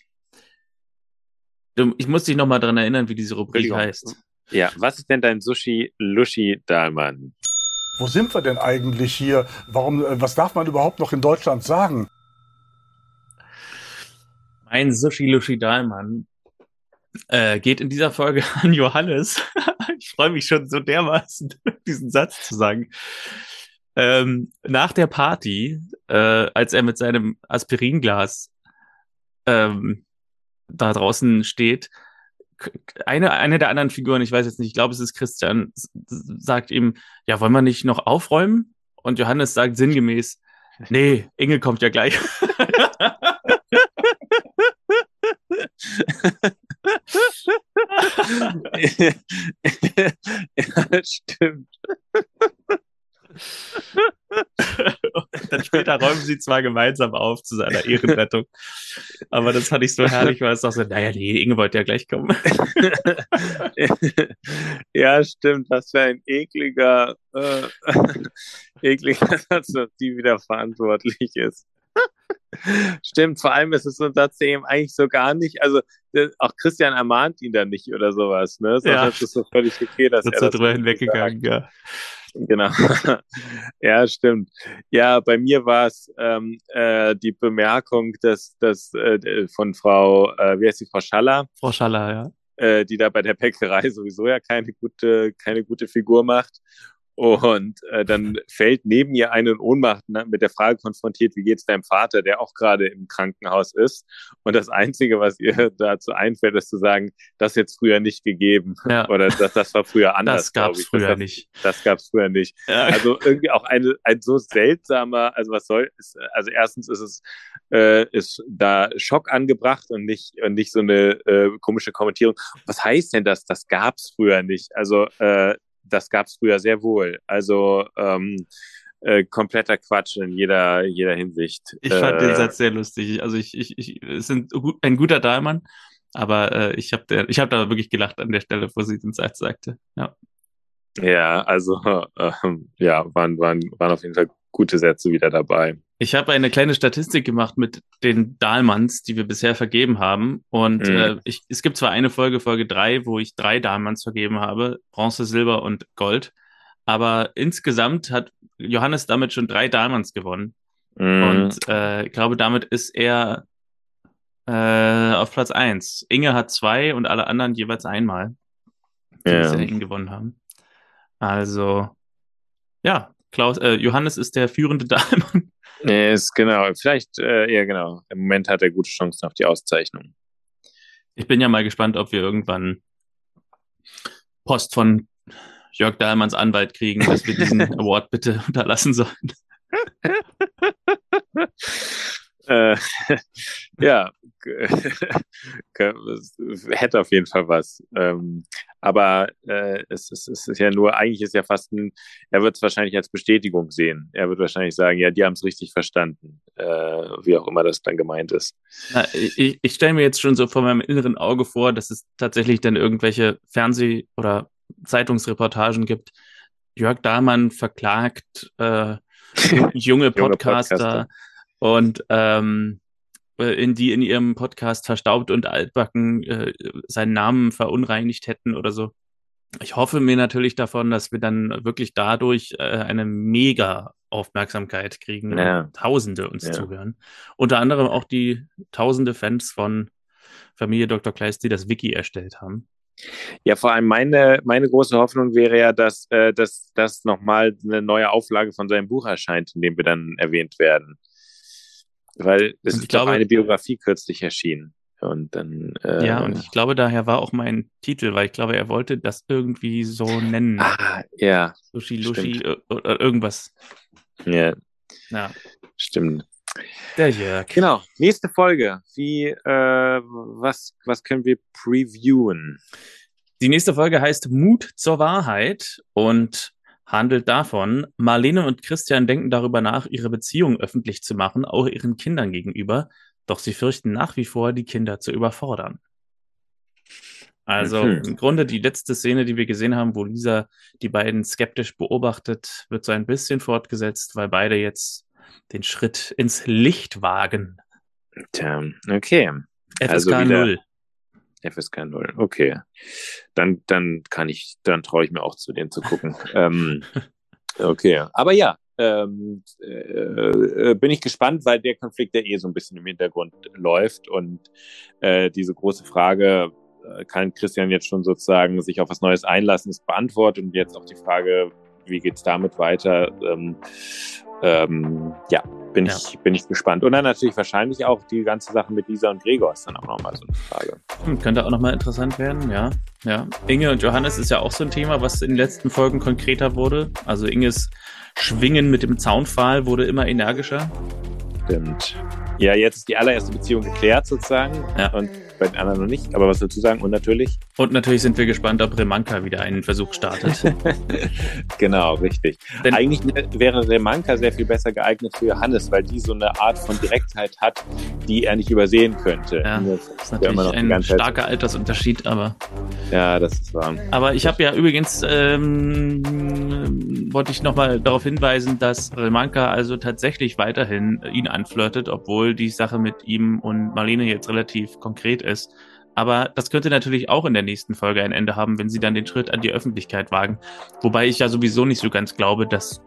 Ich muss dich nochmal dran erinnern, wie diese Rubrik heißt. Ja, was ist denn dein Sushi Lushi Dahlmann? Wo sind wir denn eigentlich hier? Warum, äh, was darf man überhaupt noch in Deutschland sagen? Mein Sushi Lushi Dahlmann äh, geht in dieser Folge an Johannes. ich freue mich schon so dermaßen, diesen Satz zu sagen. Ähm, nach der Party, äh, als er mit seinem Aspiringlas ähm, da draußen steht, eine, eine der anderen Figuren, ich weiß jetzt nicht, ich glaube, es ist Christian, sagt ihm, ja, wollen wir nicht noch aufräumen? Und Johannes sagt sinngemäß, nee, Inge kommt ja gleich. Ja, stimmt. dann später räumen sie zwar gemeinsam auf zu seiner Ehrenrettung, aber das fand ich so herrlich, weil es auch so, naja, nee, Inge wollte ja gleich kommen. ja, stimmt, was für ein ekliger, äh, ekliger Satz, dass die wieder verantwortlich ist. Stimmt, vor allem ist es so ein Satz, der ihm eigentlich so gar nicht, also auch Christian ermahnt ihn dann nicht oder sowas, ne? So ja. ist es so völlig okay, dass das er das drüber hinweggegangen, ja. Genau. ja, stimmt. Ja, bei mir war es ähm, äh, die Bemerkung, dass, dass äh, von Frau, äh, wie heißt sie, Frau Schaller? Frau Schaller, ja. Äh, die da bei der Bäckerei sowieso ja keine gute, keine gute Figur macht und äh, dann fällt neben ihr eine in Ohnmacht ne, mit der Frage konfrontiert, wie geht's deinem Vater, der auch gerade im Krankenhaus ist. Und das Einzige, was ihr dazu einfällt, ist zu sagen, das jetzt früher nicht gegeben. Ja. Oder das, das war früher anders. Das gab's früher das, nicht. Das gab's früher nicht. Ja. Also irgendwie auch eine, ein so seltsamer, also was soll, ist, also erstens ist es, äh, ist da Schock angebracht und nicht, und nicht so eine äh, komische Kommentierung. Was heißt denn das? Das gab's früher nicht. Also äh, das gab es früher sehr wohl. Also ähm, äh, kompletter Quatsch in jeder, jeder Hinsicht. Ich fand äh, den Satz sehr lustig. Also ich, ich, ich es sind ein guter Dahlmann, aber äh, ich habe ich hab da wirklich gelacht an der Stelle, wo sie den Satz sagte. Ja. Ja, also ähm, ja, waren, waren, waren auf jeden Fall gute Sätze wieder dabei. Ich habe eine kleine Statistik gemacht mit den Dahlmanns, die wir bisher vergeben haben. Und mhm. äh, ich, es gibt zwar eine Folge, Folge drei, wo ich drei Dahlmanns vergeben habe, Bronze, Silber und Gold. Aber insgesamt hat Johannes damit schon drei Dahlmanns gewonnen. Mhm. Und äh, ich glaube, damit ist er äh, auf Platz eins. Inge hat zwei und alle anderen jeweils einmal, die ja. ihn gewonnen haben. Also, ja, Klaus, äh, Johannes ist der führende Dahlmann Nee, ist genau. Vielleicht, äh, ja, genau. Im Moment hat er gute Chancen auf die Auszeichnung. Ich bin ja mal gespannt, ob wir irgendwann Post von Jörg Dahlmanns Anwalt kriegen, dass wir diesen Award bitte unterlassen sollen. äh, ja, hätte auf jeden Fall was. Ähm, aber äh, es, es, es ist ja nur, eigentlich ist ja fast ein, er wird es wahrscheinlich als Bestätigung sehen. Er wird wahrscheinlich sagen, ja, die haben es richtig verstanden, äh, wie auch immer das dann gemeint ist. Na, ich ich stelle mir jetzt schon so vor meinem inneren Auge vor, dass es tatsächlich dann irgendwelche Fernseh- oder Zeitungsreportagen gibt. Jörg Dahlmann verklagt äh, junge Podcaster, Podcaster. Und ähm, äh, in die in ihrem Podcast verstaubt und altbacken äh, seinen Namen verunreinigt hätten oder so. Ich hoffe mir natürlich davon, dass wir dann wirklich dadurch äh, eine mega Aufmerksamkeit kriegen ja. Tausende uns ja. zuhören. Unter anderem auch die tausende Fans von Familie Dr. Kleist, die das Wiki erstellt haben. Ja, vor allem meine, meine große Hoffnung wäre ja, dass, äh, dass, dass nochmal eine neue Auflage von seinem Buch erscheint, in dem wir dann erwähnt werden. Weil es ist glaube, eine Biografie kürzlich erschienen. Und dann. Äh, ja, und ich glaube, daher war auch mein Titel, weil ich glaube, er wollte das irgendwie so nennen. Ah, ja. Sushi, Lushi oder irgendwas. Ja. Ja. Stimmt. Der Jörg. Genau. Nächste Folge. Wie, äh, was, was können wir previewen? Die nächste Folge heißt Mut zur Wahrheit und handelt davon, Marlene und Christian denken darüber nach, ihre Beziehung öffentlich zu machen, auch ihren Kindern gegenüber, doch sie fürchten nach wie vor, die Kinder zu überfordern. Also mhm. im Grunde die letzte Szene, die wir gesehen haben, wo Lisa die beiden skeptisch beobachtet, wird so ein bisschen fortgesetzt, weil beide jetzt den Schritt ins Licht wagen. Tja, okay. FSK also wieder, 0. FSK 0, okay. Dann, dann kann ich, dann traue ich mir auch zu, den zu gucken. ähm, okay, aber ja, ähm, äh, äh, bin ich gespannt, weil der Konflikt ja eh so ein bisschen im Hintergrund läuft und äh, diese große Frage, äh, kann Christian jetzt schon sozusagen sich auf was Neues einlassen, ist beantwortet und jetzt auch die Frage, wie geht's damit weiter? Ähm, ähm, ja, bin, ja. Ich, bin ich gespannt. Und dann natürlich wahrscheinlich auch die ganze Sache mit Lisa und Gregor ist dann auch nochmal so eine Frage. Hm, könnte auch nochmal interessant werden, ja. ja. Inge und Johannes ist ja auch so ein Thema, was in den letzten Folgen konkreter wurde. Also Inges Schwingen mit dem Zaunpfahl wurde immer energischer. Stimmt. Ja, jetzt ist die allererste Beziehung geklärt sozusagen. Ja. Und bei den anderen noch nicht. Aber was dazu sagen? Und natürlich. Und natürlich sind wir gespannt, ob Remanka wieder einen Versuch startet. genau, richtig. Denn Eigentlich wäre Remanka sehr viel besser geeignet für Johannes, weil die so eine Art von Direktheit hat, die er nicht übersehen könnte. Ja, das ist natürlich ein starker Altersunterschied, aber. Ja, das ist wahr. Aber ich habe ja übrigens, ähm, wollte ich nochmal darauf hinweisen, dass Remanka also tatsächlich weiterhin ihn anflirtet, obwohl die Sache mit ihm und Marlene jetzt relativ konkret ist ist. Aber das könnte natürlich auch in der nächsten Folge ein Ende haben, wenn sie dann den Schritt an die Öffentlichkeit wagen. Wobei ich ja sowieso nicht so ganz glaube, dass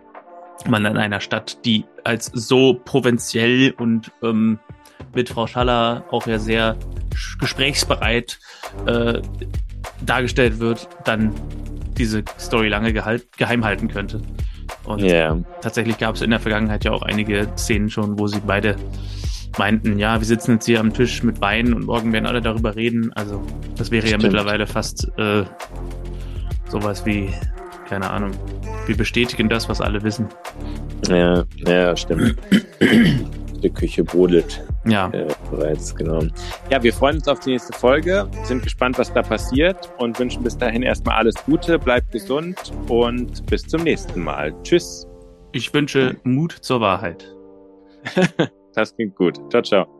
man in einer Stadt, die als so provinziell und ähm, mit Frau Schaller auch ja sehr gesprächsbereit äh, dargestellt wird, dann diese Story lange geheim halten könnte. Und yeah. tatsächlich gab es in der Vergangenheit ja auch einige Szenen schon, wo sie beide meinten, ja, wir sitzen jetzt hier am Tisch mit Wein und morgen werden alle darüber reden. Also das wäre Stimmt. ja mittlerweile fast äh, sowas wie, keine Ahnung, wir bestätigen das, was alle wissen. Ja, ja, stimmt. Die Küche brodelt. Ja. Äh, bereits, genau. Ja, wir freuen uns auf die nächste Folge, sind gespannt, was da passiert und wünschen bis dahin erstmal alles Gute, bleibt gesund und bis zum nächsten Mal. Tschüss. Ich wünsche Mut zur Wahrheit. Das klingt gut. Ciao, ciao.